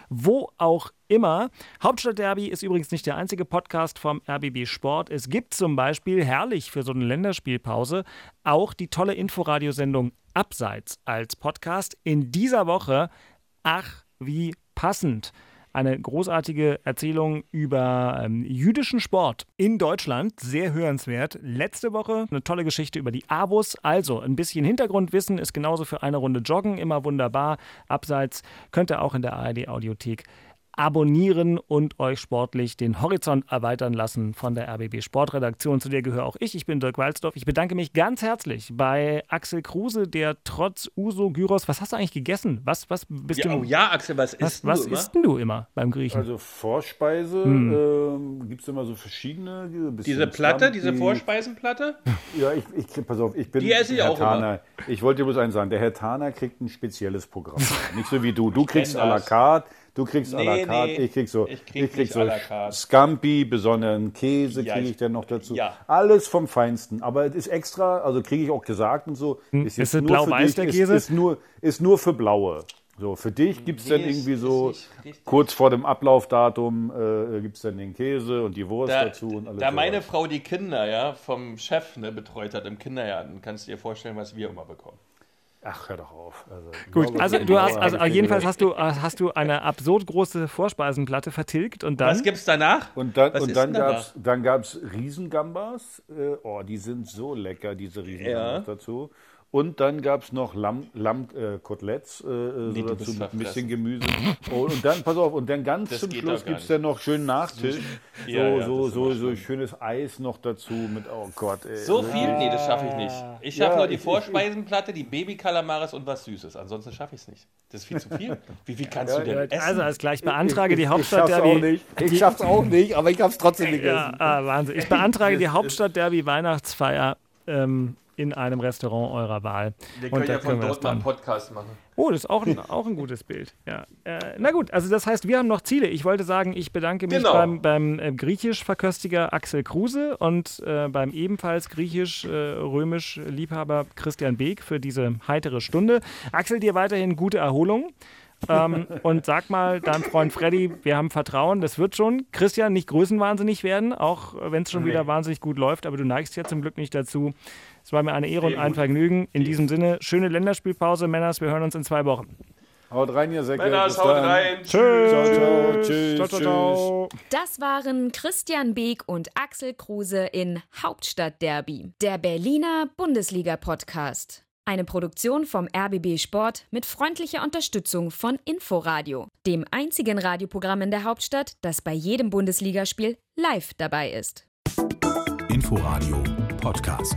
wo auch immer. Hauptstadtderby ist übrigens nicht der einzige Podcast vom RBB Sport. Es gibt zum Beispiel, herrlich für so eine Länderspielpause, auch die tolle Inforadiosendung Abseits als Podcast. In dieser Woche, ach, wie passend. Eine großartige Erzählung über ähm, jüdischen Sport in Deutschland. Sehr hörenswert. Letzte Woche eine tolle Geschichte über die Avos. Also ein bisschen Hintergrundwissen ist genauso für eine Runde Joggen immer wunderbar. Abseits könnt ihr auch in der ARD Audiothek abonnieren und euch sportlich den Horizont erweitern lassen von der RBB Sportredaktion. Zu der gehöre auch ich. Ich bin Dirk Walzdorf. Ich bedanke mich ganz herzlich bei Axel Kruse, der trotz Uso Gyros, was hast du eigentlich gegessen? Was, was bist ja, du? Oh ja, Axel, was was, isst du was immer? isst denn du immer beim Griechen? Also Vorspeise Hm. ähm, gibt es immer so verschiedene. Diese Platte, Scampi. diese Vorspeisenplatte? Ja, ich, ich pass auf, ich bin Die esse ich Herr auch Thaner. Ich wollte dir bloß eins sagen, der Herr Thaner kriegt ein spezielles Programm. Nicht so wie du. Du kriegst kenn à la carte, du kriegst à la Nee, carte, nee, ich krieg so, ich krieg krieg nicht so. Scampi, besonderen Käse Ja, kriege ich- ich dann noch dazu. ja. Alles vom Feinsten. Aber es ist extra, also kriege ich auch gesagt und so. Hm, jetzt ist es nur für blau-weiß, dich, der ist, Käse? Ist nur, ist nur für Blaue. So, für dich gibt es Nee, dann ist- irgendwie ist so, kurz vor dem Ablaufdatum äh, gibt es dann den Käse und die Wurst Da, dazu und alles da meine sowas. Frau die Kinder ja vom Chef ne, betreut hat im Kindergarten, kannst du dir vorstellen, was wir immer bekommen. Ach, hör doch auf. Also, Gut, also du hast, also jedenfalls hast du, hast du eine absurd große Vorspeisenplatte vertilgt und dann. Was gibt's danach? Und dann, Was und dann gab's, dann gab's Riesengambas. Äh, oh, die sind so lecker, diese Riesengambas Ja. dazu. Und dann gab es noch Lamm, Lamm äh, äh, äh, Nee, so dazu ein bisschen. Gemüse. Oh, und dann, pass auf, und dann ganz Das zum Schluss gibt es dann noch schön Nachtisch. Ja, so ja, so, ist so, so schön. schönes Eis noch dazu mit, oh Gott, ey. So viel? Nee, das schaffe ich nicht. Ich schaffe Ja, nur die ich- ich- Vorspeisenplatte, die Babykalamares und was Süßes. Ansonsten schaffe ich es nicht. Das ist viel zu viel. Wie viel kannst Ja, du denn Ja, essen? Also als gleich beantrage ich, die ich, Hauptstadt ich schaff's Derby. auch nicht. Ich schaff's auch nicht, aber ich hab's trotzdem gegessen. Ja, ah, Wahnsinn. Ich beantrage die Hauptstadt Derby Weihnachtsfeier ähm, in einem Restaurant eurer Wahl. Wir können ja von dort mal einen Podcast machen. Oh, das ist auch ein, auch ein gutes Bild. Ja. Äh, na gut, also das heißt, wir haben noch Ziele. Ich wollte sagen, ich bedanke mich Genau. beim, beim äh, Griechisch-Verköstiger Axel Kruse und äh, beim ebenfalls Griechisch-Römisch-Liebhaber Christian Beek für diese heitere Stunde. Axel, dir weiterhin gute Erholung. ähm, und sag mal deinem Freund Freddy, wir haben Vertrauen, das wird schon. Christian, nicht größenwahnsinnig werden, auch wenn es schon Nee. wieder wahnsinnig gut läuft, aber du neigst ja zum Glück nicht dazu. Es war mir eine Ehre und Sehr ein gut. Vergnügen. In diesem Sinne, schöne Länderspielpause, Männers, wir hören uns in zwei Wochen. Haut rein, ihr Säcke. Männers, haut dann. rein. Tschüss. Ciao, ciao. Tschüss. Ciao, ciao, tschüss. ciao. Das waren Christian Beek und Axel Kruse in Hauptstadt Derby, der Berliner Bundesliga-Podcast. Eine Produktion vom RBB Sport mit freundlicher Unterstützung von Inforadio, dem einzigen Radioprogramm in der Hauptstadt, das bei jedem Bundesligaspiel live dabei ist. Inforadio Podcast.